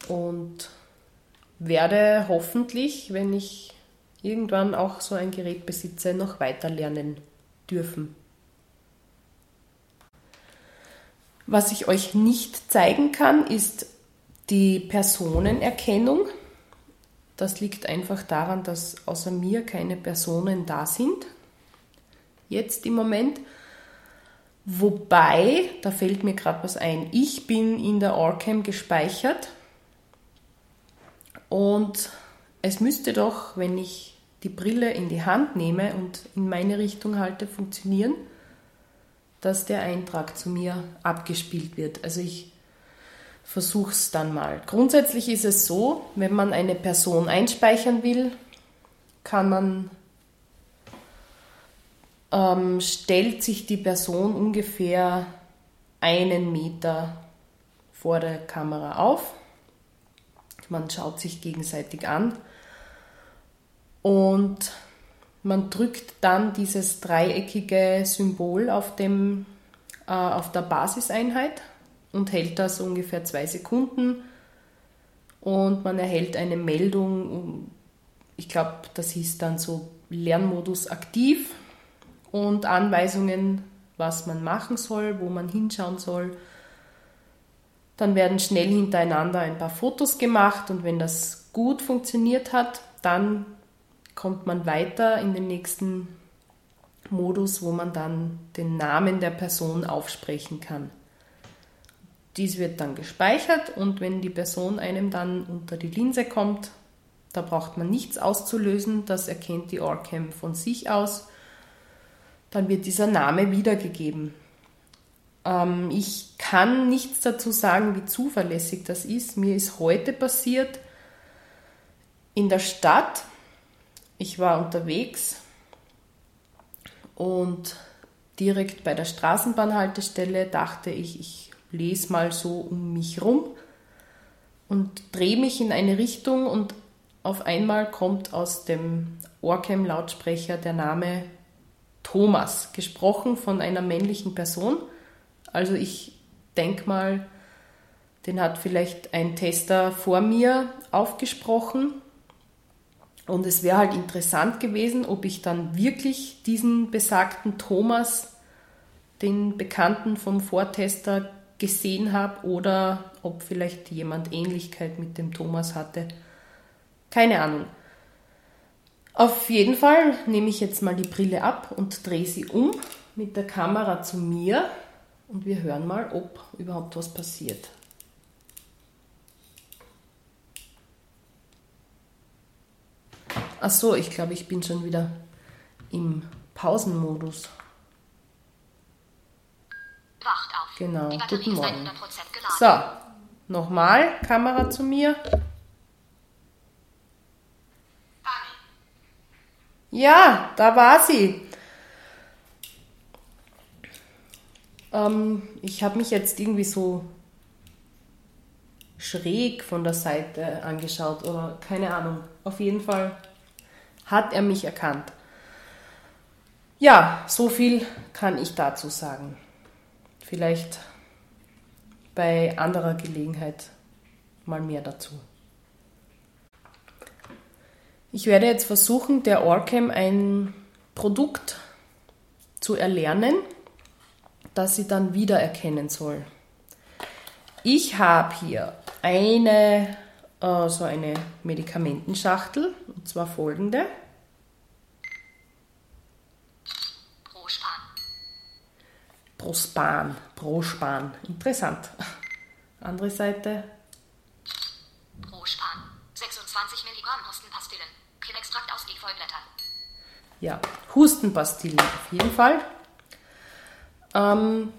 und werde hoffentlich, wenn ich irgendwann auch so ein Gerät besitze, noch weiter lernen dürfen. Was ich euch nicht zeigen kann, ist die Personenerkennung. Das liegt einfach daran, dass außer mir keine Personen da sind. Jetzt im Moment. Wobei, da fällt mir gerade was ein, ich bin in der Orcam gespeichert und es müsste doch, wenn ich die Brille in die Hand nehme und in meine Richtung halte, funktionieren, dass der Eintrag zu mir abgespielt wird. Also ich versuche es dann mal. Grundsätzlich ist es so, wenn man eine Person einspeichern will, kann man ähm, stellt sich die Person ungefähr einen Meter vor der Kamera auf. Man schaut sich gegenseitig an. Und man drückt dann dieses dreieckige Symbol auf, dem, äh, auf der Basiseinheit und hält das ungefähr zwei Sekunden. Und man erhält eine Meldung, ich glaube, das hieß dann so Lernmodus aktiv und Anweisungen, was man machen soll, wo man hinschauen soll. Dann werden schnell hintereinander ein paar Fotos gemacht und wenn das gut funktioniert hat, dann kommt man weiter in den nächsten Modus, wo man dann den Namen der Person aufsprechen kann. Dies wird dann gespeichert und wenn die Person einem dann unter die Linse kommt, da braucht man nichts auszulösen, das erkennt die Orcam von sich aus dann wird dieser Name wiedergegeben. Ähm, ich kann nichts dazu sagen, wie zuverlässig das ist. Mir ist heute passiert in der Stadt. Ich war unterwegs und direkt bei der Straßenbahnhaltestelle dachte ich, ich lese mal so um mich rum und drehe mich in eine Richtung und auf einmal kommt aus dem Orcam-Lautsprecher der Name Thomas, gesprochen von einer männlichen Person. Also ich denke mal, den hat vielleicht ein Tester vor mir aufgesprochen. Und es wäre halt interessant gewesen, ob ich dann wirklich diesen besagten Thomas, den Bekannten vom Vortester, gesehen habe oder ob vielleicht jemand Ähnlichkeit mit dem Thomas hatte. Keine Ahnung. Auf jeden Fall nehme ich jetzt mal die Brille ab und drehe sie um mit der Kamera zu mir und wir hören mal, ob überhaupt was passiert. Ach so, ich glaube, ich bin schon wieder im Pausenmodus. Wacht auf. Genau, Die Batterie guten ist Morgen. 100% geladen. So, nochmal, Kamera zu mir. Ja, da war sie. Ähm, ich habe mich jetzt irgendwie so schräg von der Seite angeschaut oder keine Ahnung. Auf jeden Fall hat er mich erkannt. Ja, so viel kann ich dazu sagen. Vielleicht bei anderer Gelegenheit mal mehr dazu. Ich werde jetzt versuchen, der Orcam ein Produkt zu erlernen, das sie dann wiedererkennen soll. Ich habe hier eine, äh, so eine Medikamentenschachtel, und zwar folgende. Prospan. Prospan, Prospan. Interessant. Andere Seite. Prospan. 26 Milligramm Hustenpastillen. Pilextrakt aus Efeublättern. Ja, Hustenpastillen auf jeden Fall. Ähm,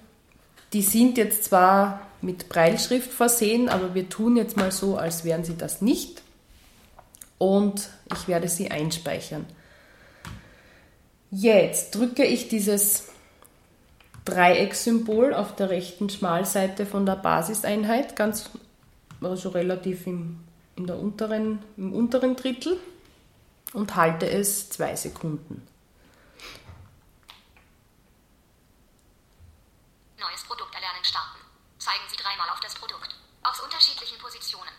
die sind jetzt zwar mit Breilschrift versehen, aber wir tun jetzt mal so, als wären sie das nicht. Und ich werde sie einspeichern. Jetzt drücke ich dieses Dreieckssymbol auf der rechten Schmalseite von der Basiseinheit, ganz also relativ im, in der unteren, im unteren Drittel und halte es zwei Sekunden. Neues Produkt erlernen starten. Zeigen Sie dreimal auf das Produkt. Aus unterschiedlichen Positionen.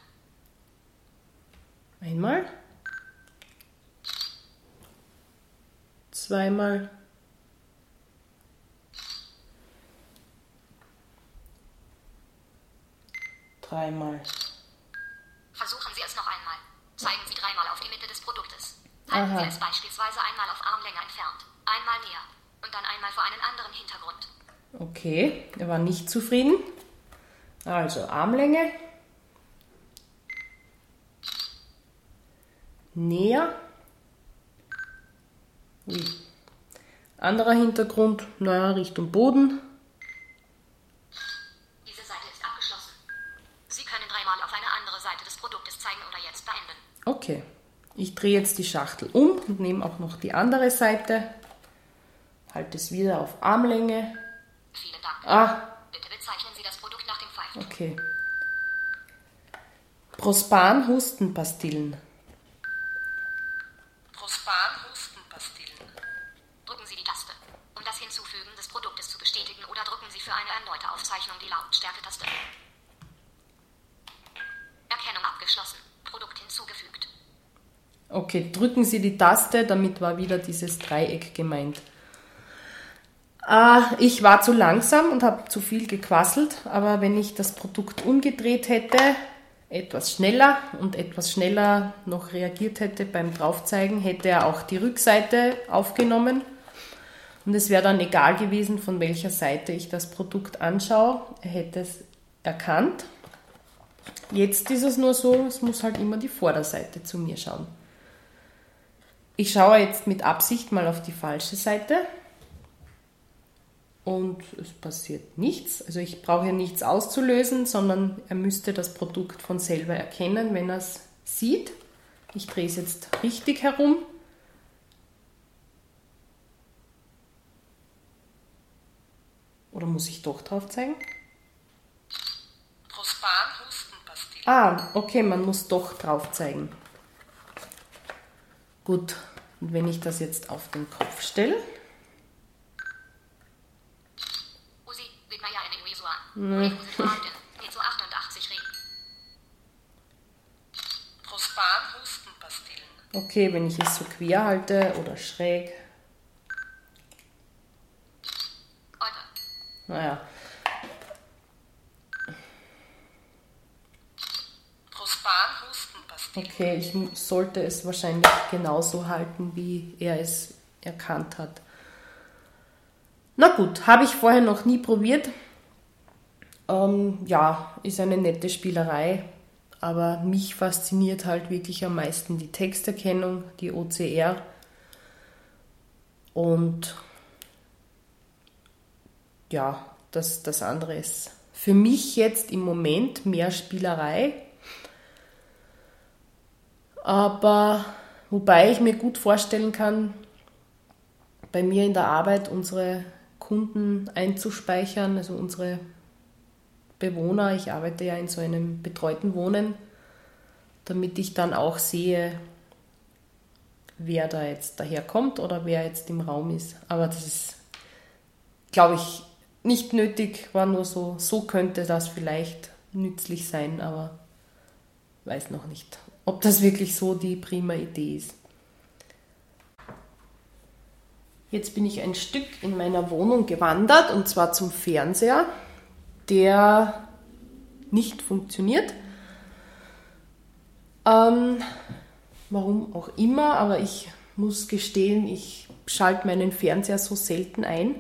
Einmal. Zweimal. Dreimal. Versuchen Sie es noch einmal. Zeigen Sie dreimal auf die Mitte des Produktes. Halten Aha. Sie es beispielsweise einmal auf Armlänge entfernt, einmal näher und dann einmal vor einen anderen Hintergrund. Okay, er war nicht zufrieden. Also Armlänge. Näher. Ui. Anderer Hintergrund, naja, Richtung Boden. Diese Seite ist abgeschlossen. Sie können dreimal auf eine andere Seite des Produktes zeigen oder jetzt beenden. Okay, ich drehe jetzt die Schachtel um und nehme auch noch die andere Seite. Halte es wieder auf Armlänge. Vielen Dank. Ah, Bitte bezeichnen Sie das Produkt nach dem Pfeif. Okay. Prospan Hustenpastillen. Prospan Hustenpastillen. Drücken Sie die Taste, um das Hinzufügen des Produktes zu bestätigen oder drücken Sie für eine erneute Aufzeichnung die Lautstärke-Taste. Erkennung abgeschlossen. Produkt hinzugefügt. Okay, drücken Sie die Taste, damit war wieder dieses Dreieck gemeint. Ah, ich war zu langsam und habe zu viel gequasselt, aber wenn ich das Produkt umgedreht hätte, etwas schneller und etwas schneller noch reagiert hätte beim Draufzeigen, hätte er auch die Rückseite aufgenommen. Und es wäre dann egal gewesen, von welcher Seite ich das Produkt anschaue. Er hätte es erkannt. Jetzt ist es nur so, es muss halt immer die Vorderseite zu mir schauen. Ich schaue jetzt mit Absicht mal auf die falsche Seite und es passiert nichts. Also ich brauche hier nichts auszulösen, sondern er müsste das Produkt von selber erkennen, wenn er es sieht. Ich drehe es jetzt richtig herum. Oder muss ich doch drauf zeigen? Prospan Hustenpastillen. Ah, okay, man muss doch drauf zeigen. Gut, und wenn ich das jetzt auf den Kopf stelle, Usi, sieht man ja in den Uso an. Reden Sie vorhanden. Geht so 88 Reden. Prospan Hustenpastillen. okay, wenn ich es so quer halte oder schräg, Eure. naja, Prospan Hustenpastillen. okay, ich sollte es wahrscheinlich genauso halten, wie er es erkannt hat. Na gut, habe ich vorher noch nie probiert. Ähm, ja, ist eine nette Spielerei, aber mich fasziniert halt wirklich am meisten die Texterkennung, die OCR. Und ja, das, das andere ist für mich jetzt im Moment mehr Spielerei. Aber wobei ich mir gut vorstellen kann, bei mir in der Arbeit unsere Kunden einzuspeichern, also unsere Bewohner. Ich arbeite ja in so einem betreuten Wohnen, damit ich dann auch sehe, wer da jetzt daherkommt oder wer jetzt im Raum ist. Aber das ist, glaube ich, nicht nötig, war nur so, so könnte das vielleicht nützlich sein, aber weiß noch nicht, ob das wirklich so die prima Idee ist. Jetzt bin ich ein Stück in meiner Wohnung gewandert und zwar zum Fernseher, der nicht funktioniert. Ähm, warum auch immer, aber ich muss gestehen, ich schalte meinen Fernseher so selten ein,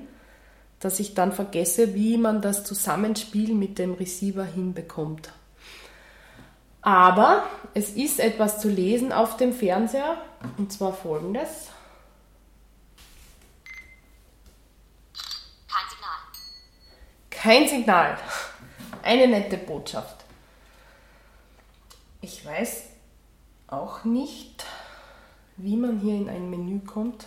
dass ich dann vergesse, wie man das Zusammenspiel mit dem Receiver hinbekommt. Aber es ist etwas zu lesen auf dem Fernseher und zwar folgendes. Kein Signal. Kein Signal. Eine nette Botschaft. Ich weiß auch nicht, wie man hier in ein Menü kommt.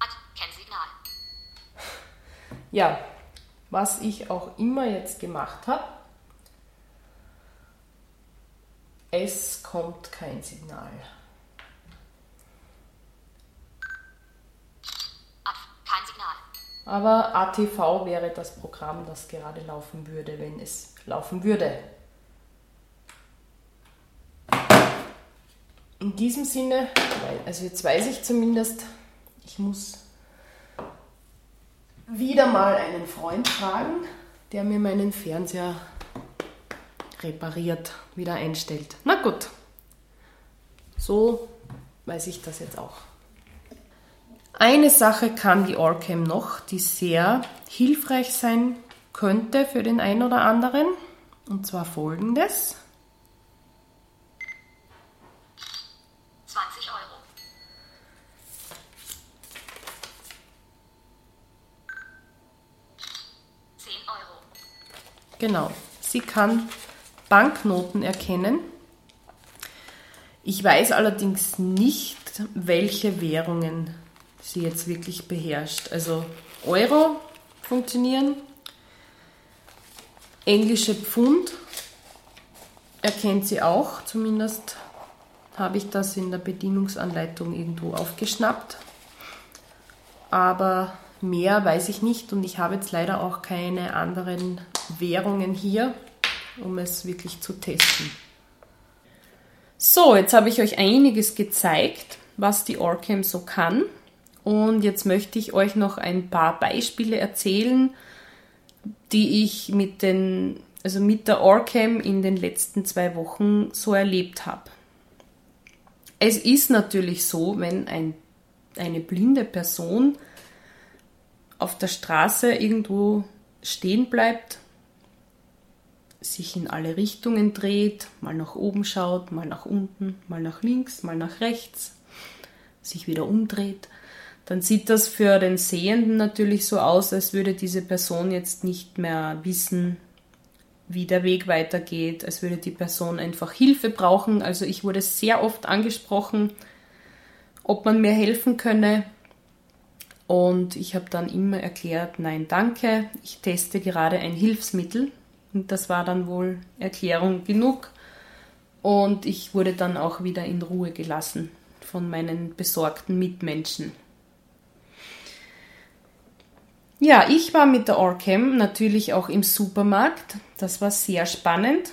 Ad, kein Signal. Ja, was ich auch immer jetzt gemacht habe, es kommt kein Signal. Ad, kein Signal. Aber ATV wäre das Programm, das gerade laufen würde, wenn es laufen würde. In diesem Sinne, also jetzt weiß ich zumindest, ich muss wieder mal einen Freund fragen, der mir meinen Fernseher repariert, wieder einstellt. Na gut, so weiß ich das jetzt auch. Eine Sache kann die Orcam noch, die sehr hilfreich sein könnte für den einen oder anderen. Und zwar folgendes. 20 Euro. Euro. Genau, sie kann Banknoten erkennen. Ich weiß allerdings nicht, welche Währungen sie jetzt wirklich beherrscht. Also Euro funktionieren, englische Pfund erkennt sie auch, zumindest habe ich das in der Bedienungsanleitung irgendwo aufgeschnappt. Aber mehr weiß ich nicht und ich habe jetzt leider auch keine anderen Währungen hier, um es wirklich zu testen. So, jetzt habe ich euch einiges gezeigt, was die Orcam so kann. Und jetzt möchte ich euch noch ein paar Beispiele erzählen, die ich mit, den, also mit der Orcam in den letzten zwei Wochen so erlebt habe. Es ist natürlich so, wenn ein, eine blinde Person auf der Straße irgendwo stehen bleibt, sich in alle Richtungen dreht, mal nach oben schaut, mal nach unten, mal nach links, mal nach rechts, sich wieder umdreht, dann sieht das für den Sehenden natürlich so aus, als würde diese Person jetzt nicht mehr wissen, wie der Weg weitergeht, als würde die Person einfach Hilfe brauchen. Also ich wurde sehr oft angesprochen, ob man mir helfen könne. Und ich habe dann immer erklärt, nein, danke, ich teste gerade ein Hilfsmittel. Und das war dann wohl Erklärung genug. Und ich wurde dann auch wieder in Ruhe gelassen von meinen besorgten Mitmenschen. Ja, ich war mit der Orcam natürlich auch im Supermarkt. Das war sehr spannend.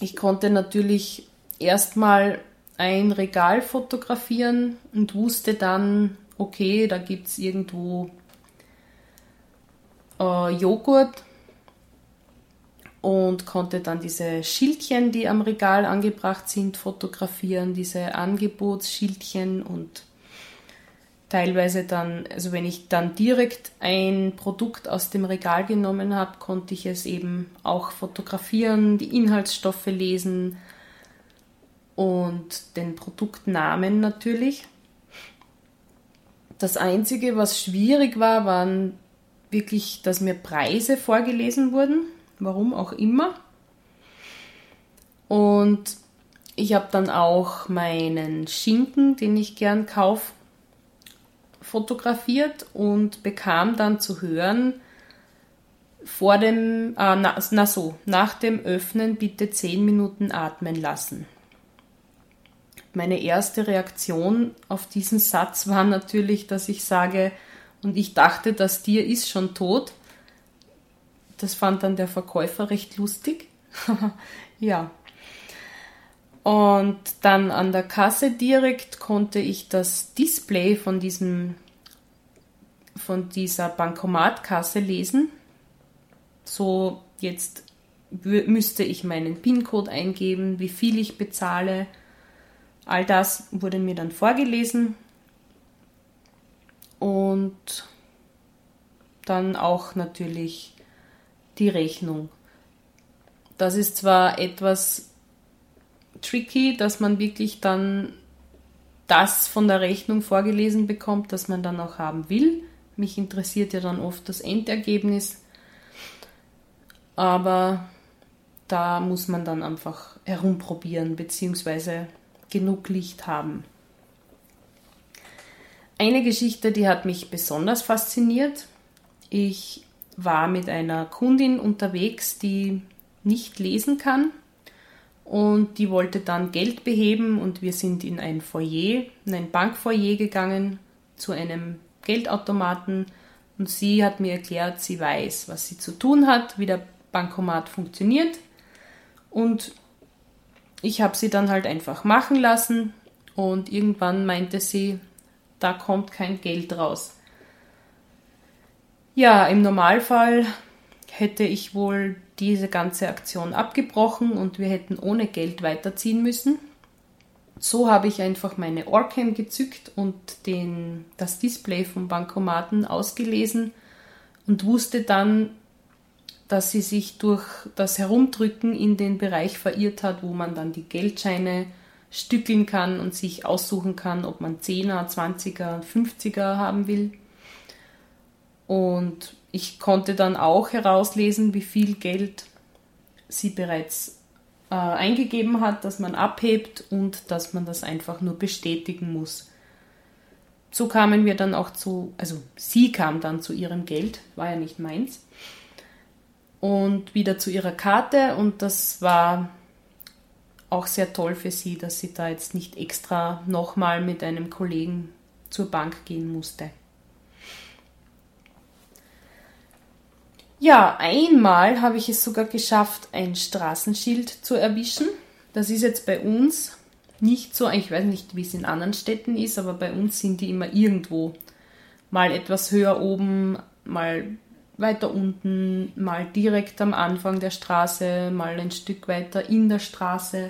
Ich konnte natürlich erstmal ein Regal fotografieren und wusste dann, okay, da gibt es irgendwo äh, Joghurt und konnte dann diese Schildchen, die am Regal angebracht sind, fotografieren, diese Angebotsschildchen und teilweise dann, also wenn ich dann direkt ein Produkt aus dem Regal genommen habe, konnte ich es eben auch fotografieren, die Inhaltsstoffe lesen und den Produktnamen natürlich. Das Einzige, was schwierig war, waren wirklich, dass mir Preise vorgelesen wurden, warum auch immer. Und ich habe dann auch meinen Schinken, den ich gern kaufe, fotografiert und bekam dann zu hören, vor dem, äh, na, na so, nach dem Öffnen bitte 10 Minuten atmen lassen. Meine erste Reaktion auf diesen Satz war natürlich, dass ich sage, und ich dachte, das Tier ist schon tot. Das fand dann der Verkäufer recht lustig. ja. Und dann an der Kasse direkt konnte ich das Display von diesem von dieser Bankomatkasse lesen. So jetzt müsste ich meinen PIN-Code eingeben, wie viel ich bezahle. All das wurde mir dann vorgelesen und dann auch natürlich die Rechnung. Das ist zwar etwas tricky, dass man wirklich dann das von der Rechnung vorgelesen bekommt, das man dann auch haben will. Mich interessiert ja dann oft das Endergebnis. Aber da muss man dann einfach herumprobieren bzw. genug Licht haben. Eine Geschichte, die hat mich besonders fasziniert. Ich war mit einer Kundin unterwegs, die nicht lesen kann und die wollte dann Geld beheben und wir sind in ein Foyer, in ein Bankfoyer gegangen zu einem Geldautomaten. Und sie hat mir erklärt, sie weiß, was sie zu tun hat, wie der Bankomat funktioniert. Und ich habe sie dann halt einfach machen lassen. Und irgendwann meinte sie, da kommt kein Geld raus. Ja, im Normalfall hätte ich wohl diese ganze Aktion abgebrochen und wir hätten ohne Geld weiterziehen müssen. So habe ich einfach meine Orcam gezückt und den, das Display vom Bankomaten ausgelesen und wusste dann, dass sie sich durch das Herumdrücken in den Bereich verirrt hat, wo man dann die Geldscheine stückeln kann und sich aussuchen kann, ob man 10er, 20er, 50er haben will. Und ich konnte dann auch herauslesen, wie viel Geld sie bereits äh, eingegeben hat, dass man abhebt und dass man das einfach nur bestätigen muss. So kamen wir dann auch zu, also sie kam dann zu ihrem Geld, war ja nicht meins, und wieder zu ihrer Karte und das war auch sehr toll für sie, dass sie da jetzt nicht extra nochmal mit einem Kollegen zur Bank gehen musste. Ja, einmal habe ich es sogar geschafft, ein Straßenschild zu erwischen. Das ist jetzt bei uns nicht so, ich weiß nicht, wie es in anderen Städten ist, aber bei uns sind die immer irgendwo. Mal etwas höher oben, mal weiter unten, mal direkt am Anfang der Straße, mal ein Stück weiter in der Straße,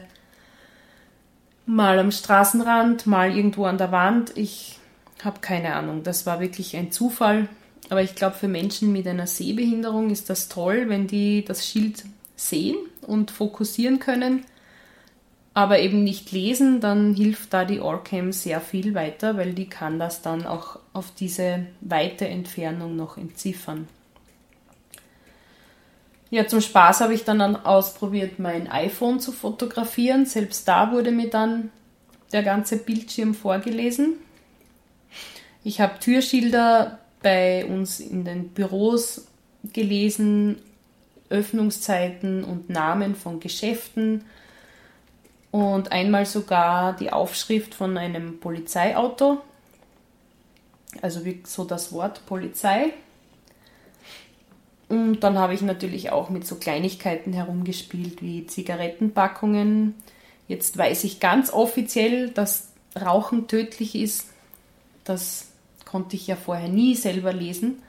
mal am Straßenrand, mal irgendwo an der Wand. Ich habe keine Ahnung. Das war wirklich ein Zufall. Aber ich glaube, für Menschen mit einer Sehbehinderung ist das toll, wenn die das Schild sehen und fokussieren können, aber eben nicht lesen, dann hilft da die Orcam sehr viel weiter, weil die kann das dann auch auf diese weite Entfernung noch entziffern. Ja, zum Spaß habe ich dann ausprobiert, mein iPhone zu fotografieren. Selbst da wurde mir dann der ganze Bildschirm vorgelesen. Ich habe Türschilder bei uns in den Büros gelesen, Öffnungszeiten und Namen von Geschäften und einmal sogar die Aufschrift von einem Polizeiauto, also wie so das Wort Polizei. Und dann habe ich natürlich auch mit so Kleinigkeiten herumgespielt wie Zigarettenpackungen. Jetzt weiß ich ganz offiziell, dass Rauchen tödlich ist. Das konnte ich ja vorher nie selber lesen.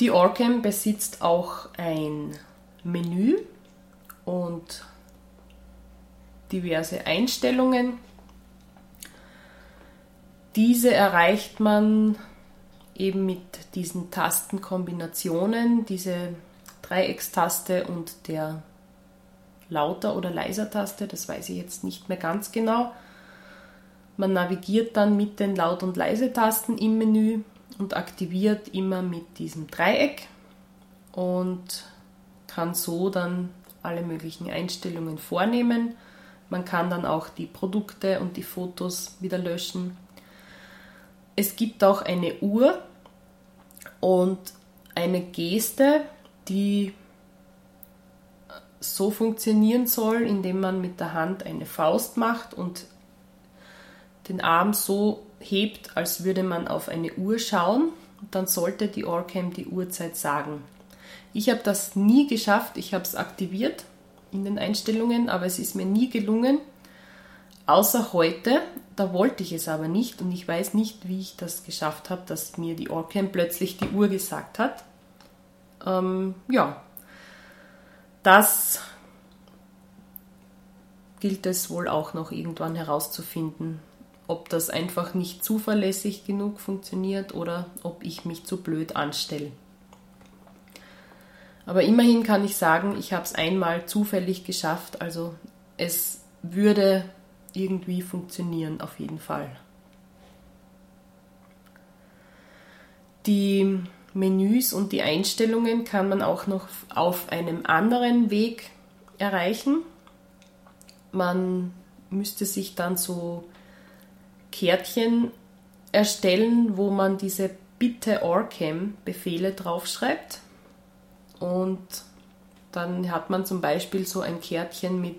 Die Orcam besitzt auch ein Menü und diverse Einstellungen. Diese erreicht man eben mit diesen Tastenkombinationen, diese Dreieckstaste und der lauter oder leiser Taste, das weiß ich jetzt nicht mehr ganz genau. Man navigiert dann mit den Laut- und Leise-Tasten im Menü und aktiviert immer mit diesem Dreieck und kann so dann alle möglichen Einstellungen vornehmen. Man kann dann auch die Produkte und die Fotos wieder löschen. Es gibt auch eine Uhr und eine Geste, die so funktionieren soll, indem man mit der Hand eine Faust macht und den Arm so hebt, als würde man auf eine Uhr schauen, dann sollte die Orcam die Uhrzeit sagen. Ich habe das nie geschafft, ich habe es aktiviert in den Einstellungen, aber es ist mir nie gelungen, außer heute, da wollte ich es aber nicht und ich weiß nicht, wie ich das geschafft habe, dass mir die Orcam plötzlich die Uhr gesagt hat. Ähm, ja, das gilt es wohl auch noch irgendwann herauszufinden, ob das einfach nicht zuverlässig genug funktioniert oder ob ich mich zu blöd anstelle. Aber immerhin kann ich sagen, ich habe es einmal zufällig geschafft, also es würde irgendwie funktionieren auf jeden Fall. Die Menüs und die Einstellungen kann man auch noch auf einem anderen Weg erreichen. Man müsste sich dann so Kärtchen erstellen, wo man diese Bitte Orcam Befehle draufschreibt. Und dann hat man zum Beispiel so ein Kärtchen mit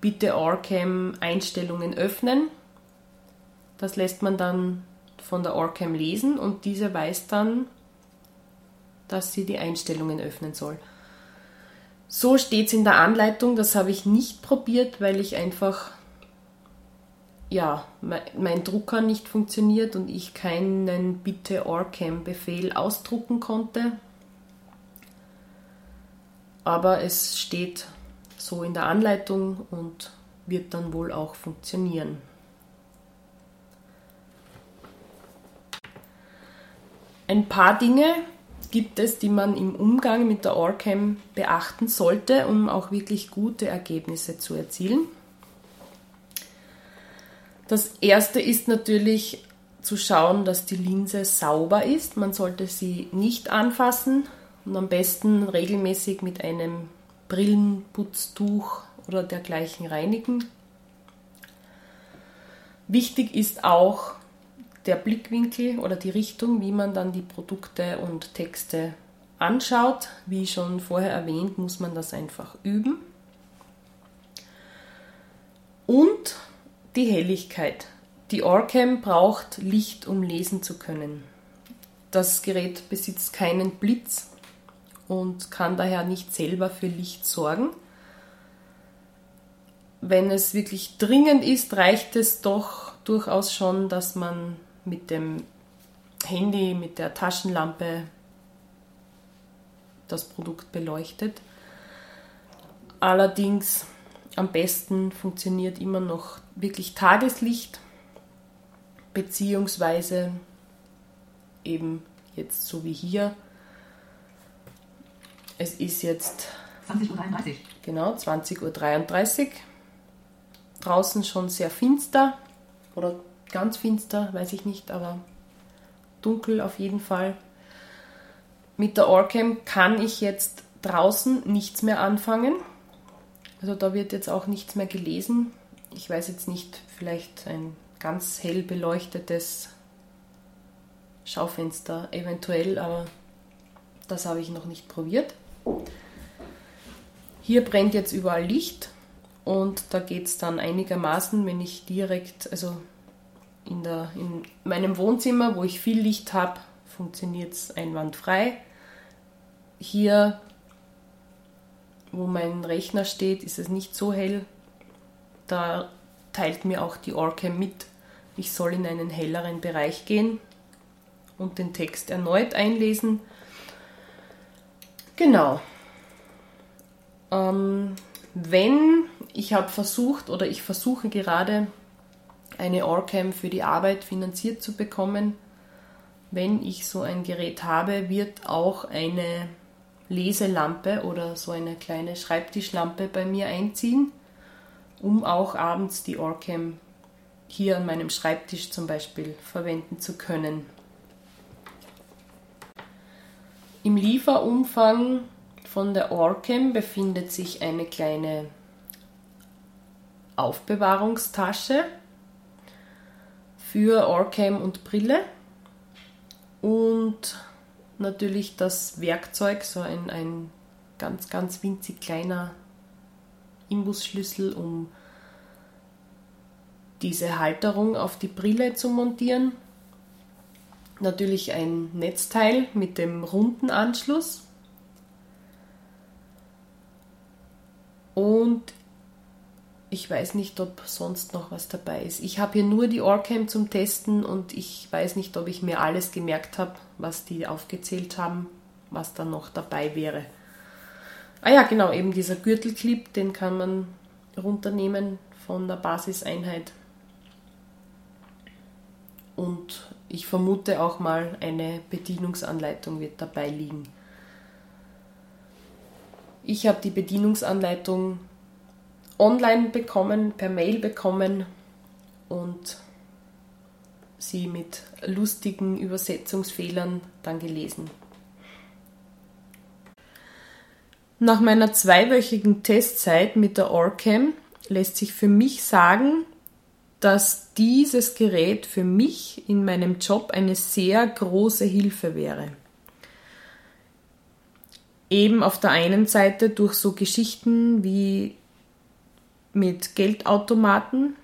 Bitte Orcam Einstellungen öffnen. Das lässt man dann von der Orcam lesen und diese weiß dann, dass sie die Einstellungen öffnen soll. So steht es in der Anleitung, das habe ich nicht probiert, weil ich einfach, ja, mein Drucker nicht funktioniert und ich keinen Bitte Orcam Befehl ausdrucken konnte. Aber es steht so in der Anleitung und wird dann wohl auch funktionieren. Ein paar Dinge gibt es, die man im Umgang mit der Orcam beachten sollte, um auch wirklich gute Ergebnisse zu erzielen. Das erste ist natürlich zu schauen, dass die Linse sauber ist. Man sollte sie nicht anfassen und am besten regelmäßig mit einem Brillenputztuch oder dergleichen reinigen. Wichtig ist auch, der Blickwinkel oder die Richtung, wie man dann die Produkte und Texte anschaut. Wie schon vorher erwähnt, muss man das einfach üben. Und die Helligkeit. Die Orcam braucht Licht, um lesen zu können. Das Gerät besitzt keinen Blitz und kann daher nicht selber für Licht sorgen. Wenn es wirklich dringend ist, reicht es doch durchaus schon, dass man mit dem Handy, mit der Taschenlampe das Produkt beleuchtet. Allerdings am besten funktioniert immer noch wirklich Tageslicht, beziehungsweise eben jetzt so wie hier. Es ist jetzt 20.33 Uhr. Genau, 20.33 Uhr. Draußen schon sehr finster oder ganz finster, weiß ich nicht, aber dunkel auf jeden Fall. Mit der Orcam kann ich jetzt draußen nichts mehr anfangen. Also da wird jetzt auch nichts mehr gelesen. Ich weiß jetzt nicht, vielleicht ein ganz hell beleuchtetes Schaufenster eventuell, aber das habe ich noch nicht probiert. Hier brennt jetzt überall Licht und da geht es dann einigermaßen, wenn ich direkt, also in, der, in meinem Wohnzimmer, wo ich viel Licht habe, funktioniert es einwandfrei. Hier, wo mein Rechner steht, ist es nicht so hell. Da teilt mir auch die Orcam mit, ich soll in einen helleren Bereich gehen und den Text erneut einlesen. Genau. Ähm, wenn ich habe versucht oder ich versuche gerade eine Orcam für die Arbeit finanziert zu bekommen. Wenn ich so ein Gerät habe, wird auch eine Leselampe oder so eine kleine Schreibtischlampe bei mir einziehen, um auch abends die Orcam hier an meinem Schreibtisch zum Beispiel verwenden zu können. Im Lieferumfang von der Orcam befindet sich eine kleine Aufbewahrungstasche für Orcam und Brille und natürlich das Werkzeug, so ein, ein ganz, ganz winzig kleiner Imbusschlüssel, um diese Halterung auf die Brille zu montieren. Natürlich ein Netzteil mit dem runden Anschluss. Und ich weiß nicht, ob sonst noch was dabei ist. Ich habe hier nur die Orcam zum Testen und ich weiß nicht, ob ich mir alles gemerkt habe, was die aufgezählt haben, was da noch dabei wäre. Ah ja, genau, eben dieser Gürtelclip, den kann man runternehmen von der Basiseinheit. und ich vermute auch mal eine Bedienungsanleitung wird dabei liegen. Ich habe die Bedienungsanleitung online bekommen, per Mail bekommen und sie mit lustigen Übersetzungsfehlern dann gelesen. Nach meiner zweiwöchigen Testzeit mit der Orcam lässt sich für mich sagen, dass dieses Gerät für mich in meinem Job eine sehr große Hilfe wäre. Eben auf der einen Seite durch so Geschichten wie mit Geldautomaten.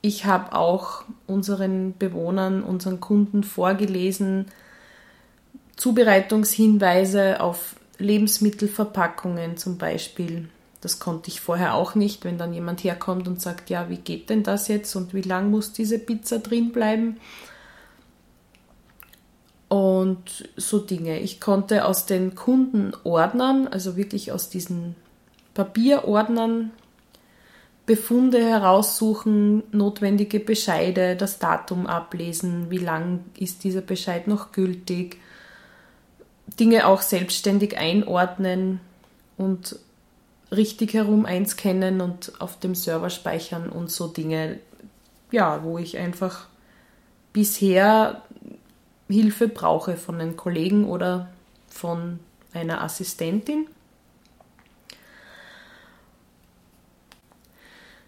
Ich habe auch unseren Bewohnern, unseren Kunden vorgelesen, Zubereitungshinweise auf Lebensmittelverpackungen zum Beispiel. Das konnte ich vorher auch nicht, wenn dann jemand herkommt und sagt, ja, wie geht denn das jetzt und wie lang muss diese Pizza drin bleiben? Und so Dinge. Ich konnte aus den Kundenordnern, also wirklich aus diesen Papierordnern, Befunde heraussuchen, notwendige Bescheide, das Datum ablesen, wie lang ist dieser Bescheid noch gültig, Dinge auch selbstständig einordnen und richtig herum einscannen und auf dem Server speichern und so Dinge, ja, wo ich einfach bisher Hilfe brauche von einem Kollegen oder von einer Assistentin.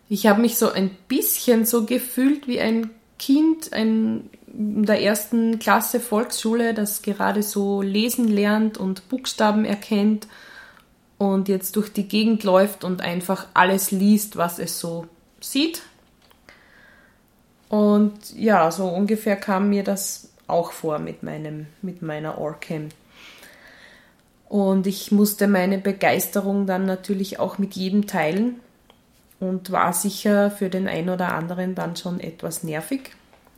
Ich habe mich so ein bisschen so gefühlt wie ein Kind ein, in der ersten Klasse Volksschule, das gerade so lesen lernt und Buchstaben erkennt und jetzt durch die Gegend läuft und einfach alles liest, was es so sieht. Und ja, so ungefähr kam mir das auch vor mit, meinem, mit meiner Orcam. Und ich musste meine Begeisterung dann natürlich auch mit jedem teilen und war sicher für den einen oder anderen dann schon etwas nervig.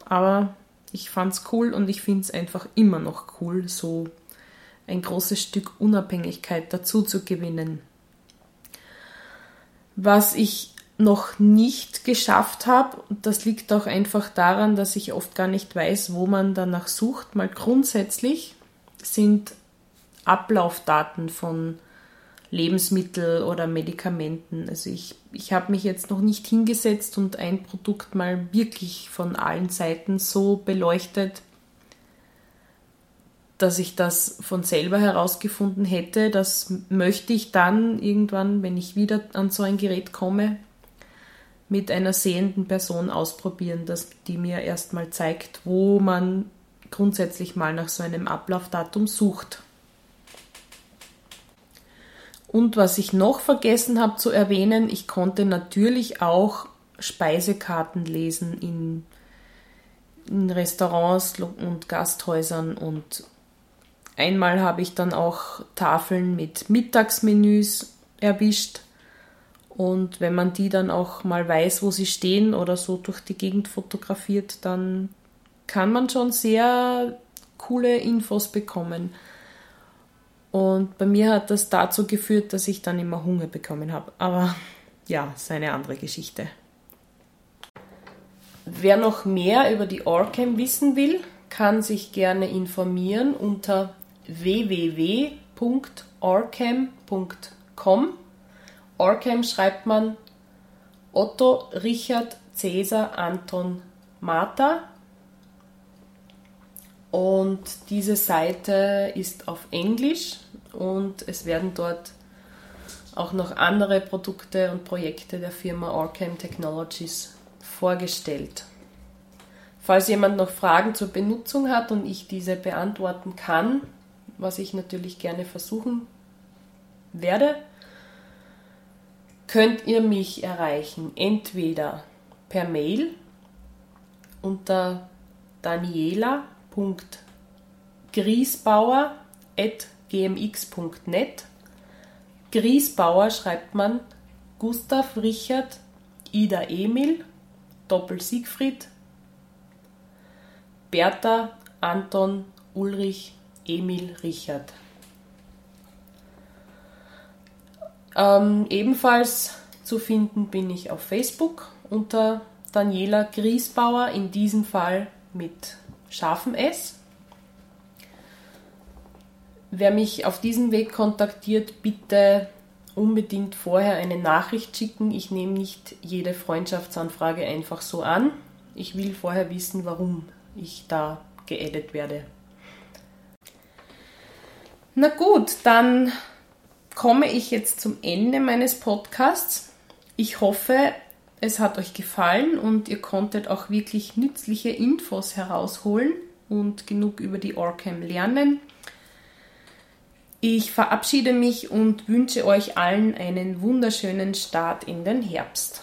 Aber ich fand es cool und ich finde es einfach immer noch cool, so ein großes Stück Unabhängigkeit dazu zu gewinnen. Was ich noch nicht geschafft habe, das liegt auch einfach daran, dass ich oft gar nicht weiß, wo man danach sucht, mal grundsätzlich sind Ablaufdaten von Lebensmittel oder Medikamenten. Also ich, ich habe mich jetzt noch nicht hingesetzt und ein Produkt mal wirklich von allen Seiten so beleuchtet, dass ich das von selber herausgefunden hätte. Das möchte ich dann irgendwann, wenn ich wieder an so ein Gerät komme, mit einer sehenden Person ausprobieren, dass die mir erstmal zeigt, wo man grundsätzlich mal nach so einem Ablaufdatum sucht. Und was ich noch vergessen habe zu erwähnen, ich konnte natürlich auch Speisekarten lesen in, in Restaurants und Gasthäusern und einmal habe ich dann auch Tafeln mit Mittagsmenüs erwischt. Und wenn man die dann auch mal weiß, wo sie stehen oder so durch die Gegend fotografiert, dann kann man schon sehr coole Infos bekommen. Und bei mir hat das dazu geführt, dass ich dann immer Hunger bekommen habe. Aber ja, ist eine andere Geschichte. Wer noch mehr über die Orcam wissen will, kann sich gerne informieren unter www.orcam.com. Orcam schreibt man Otto, Richard, Cäsar, Anton, Martha und diese Seite ist auf Englisch und es werden dort auch noch andere Produkte und Projekte der Firma Orcam Technologies vorgestellt. Falls jemand noch Fragen zur Benutzung hat und ich diese beantworten kann, was ich natürlich gerne versuchen werde, könnt ihr mich erreichen, entweder per Mail unter Daniela griesbauer.gmx.net. Griesbauer schreibt man Gustav Richard Ida Emil Doppel Siegfried Bertha Anton Ulrich Emil Richard. Ähm, ebenfalls zu finden bin ich auf Facebook unter Daniela Griesbauer, in diesem Fall mit scharfem S. Wer mich auf diesem Weg kontaktiert, bitte unbedingt vorher eine Nachricht schicken. Ich nehme nicht jede Freundschaftsanfrage einfach so an. Ich will vorher wissen, warum ich da geedit werde. Na gut, dann komme ich jetzt zum Ende meines Podcasts. Ich hoffe, es hat euch gefallen und ihr konntet auch wirklich nützliche Infos herausholen und genug über die Orcam lernen. Ich verabschiede mich und wünsche euch allen einen wunderschönen Start in den Herbst.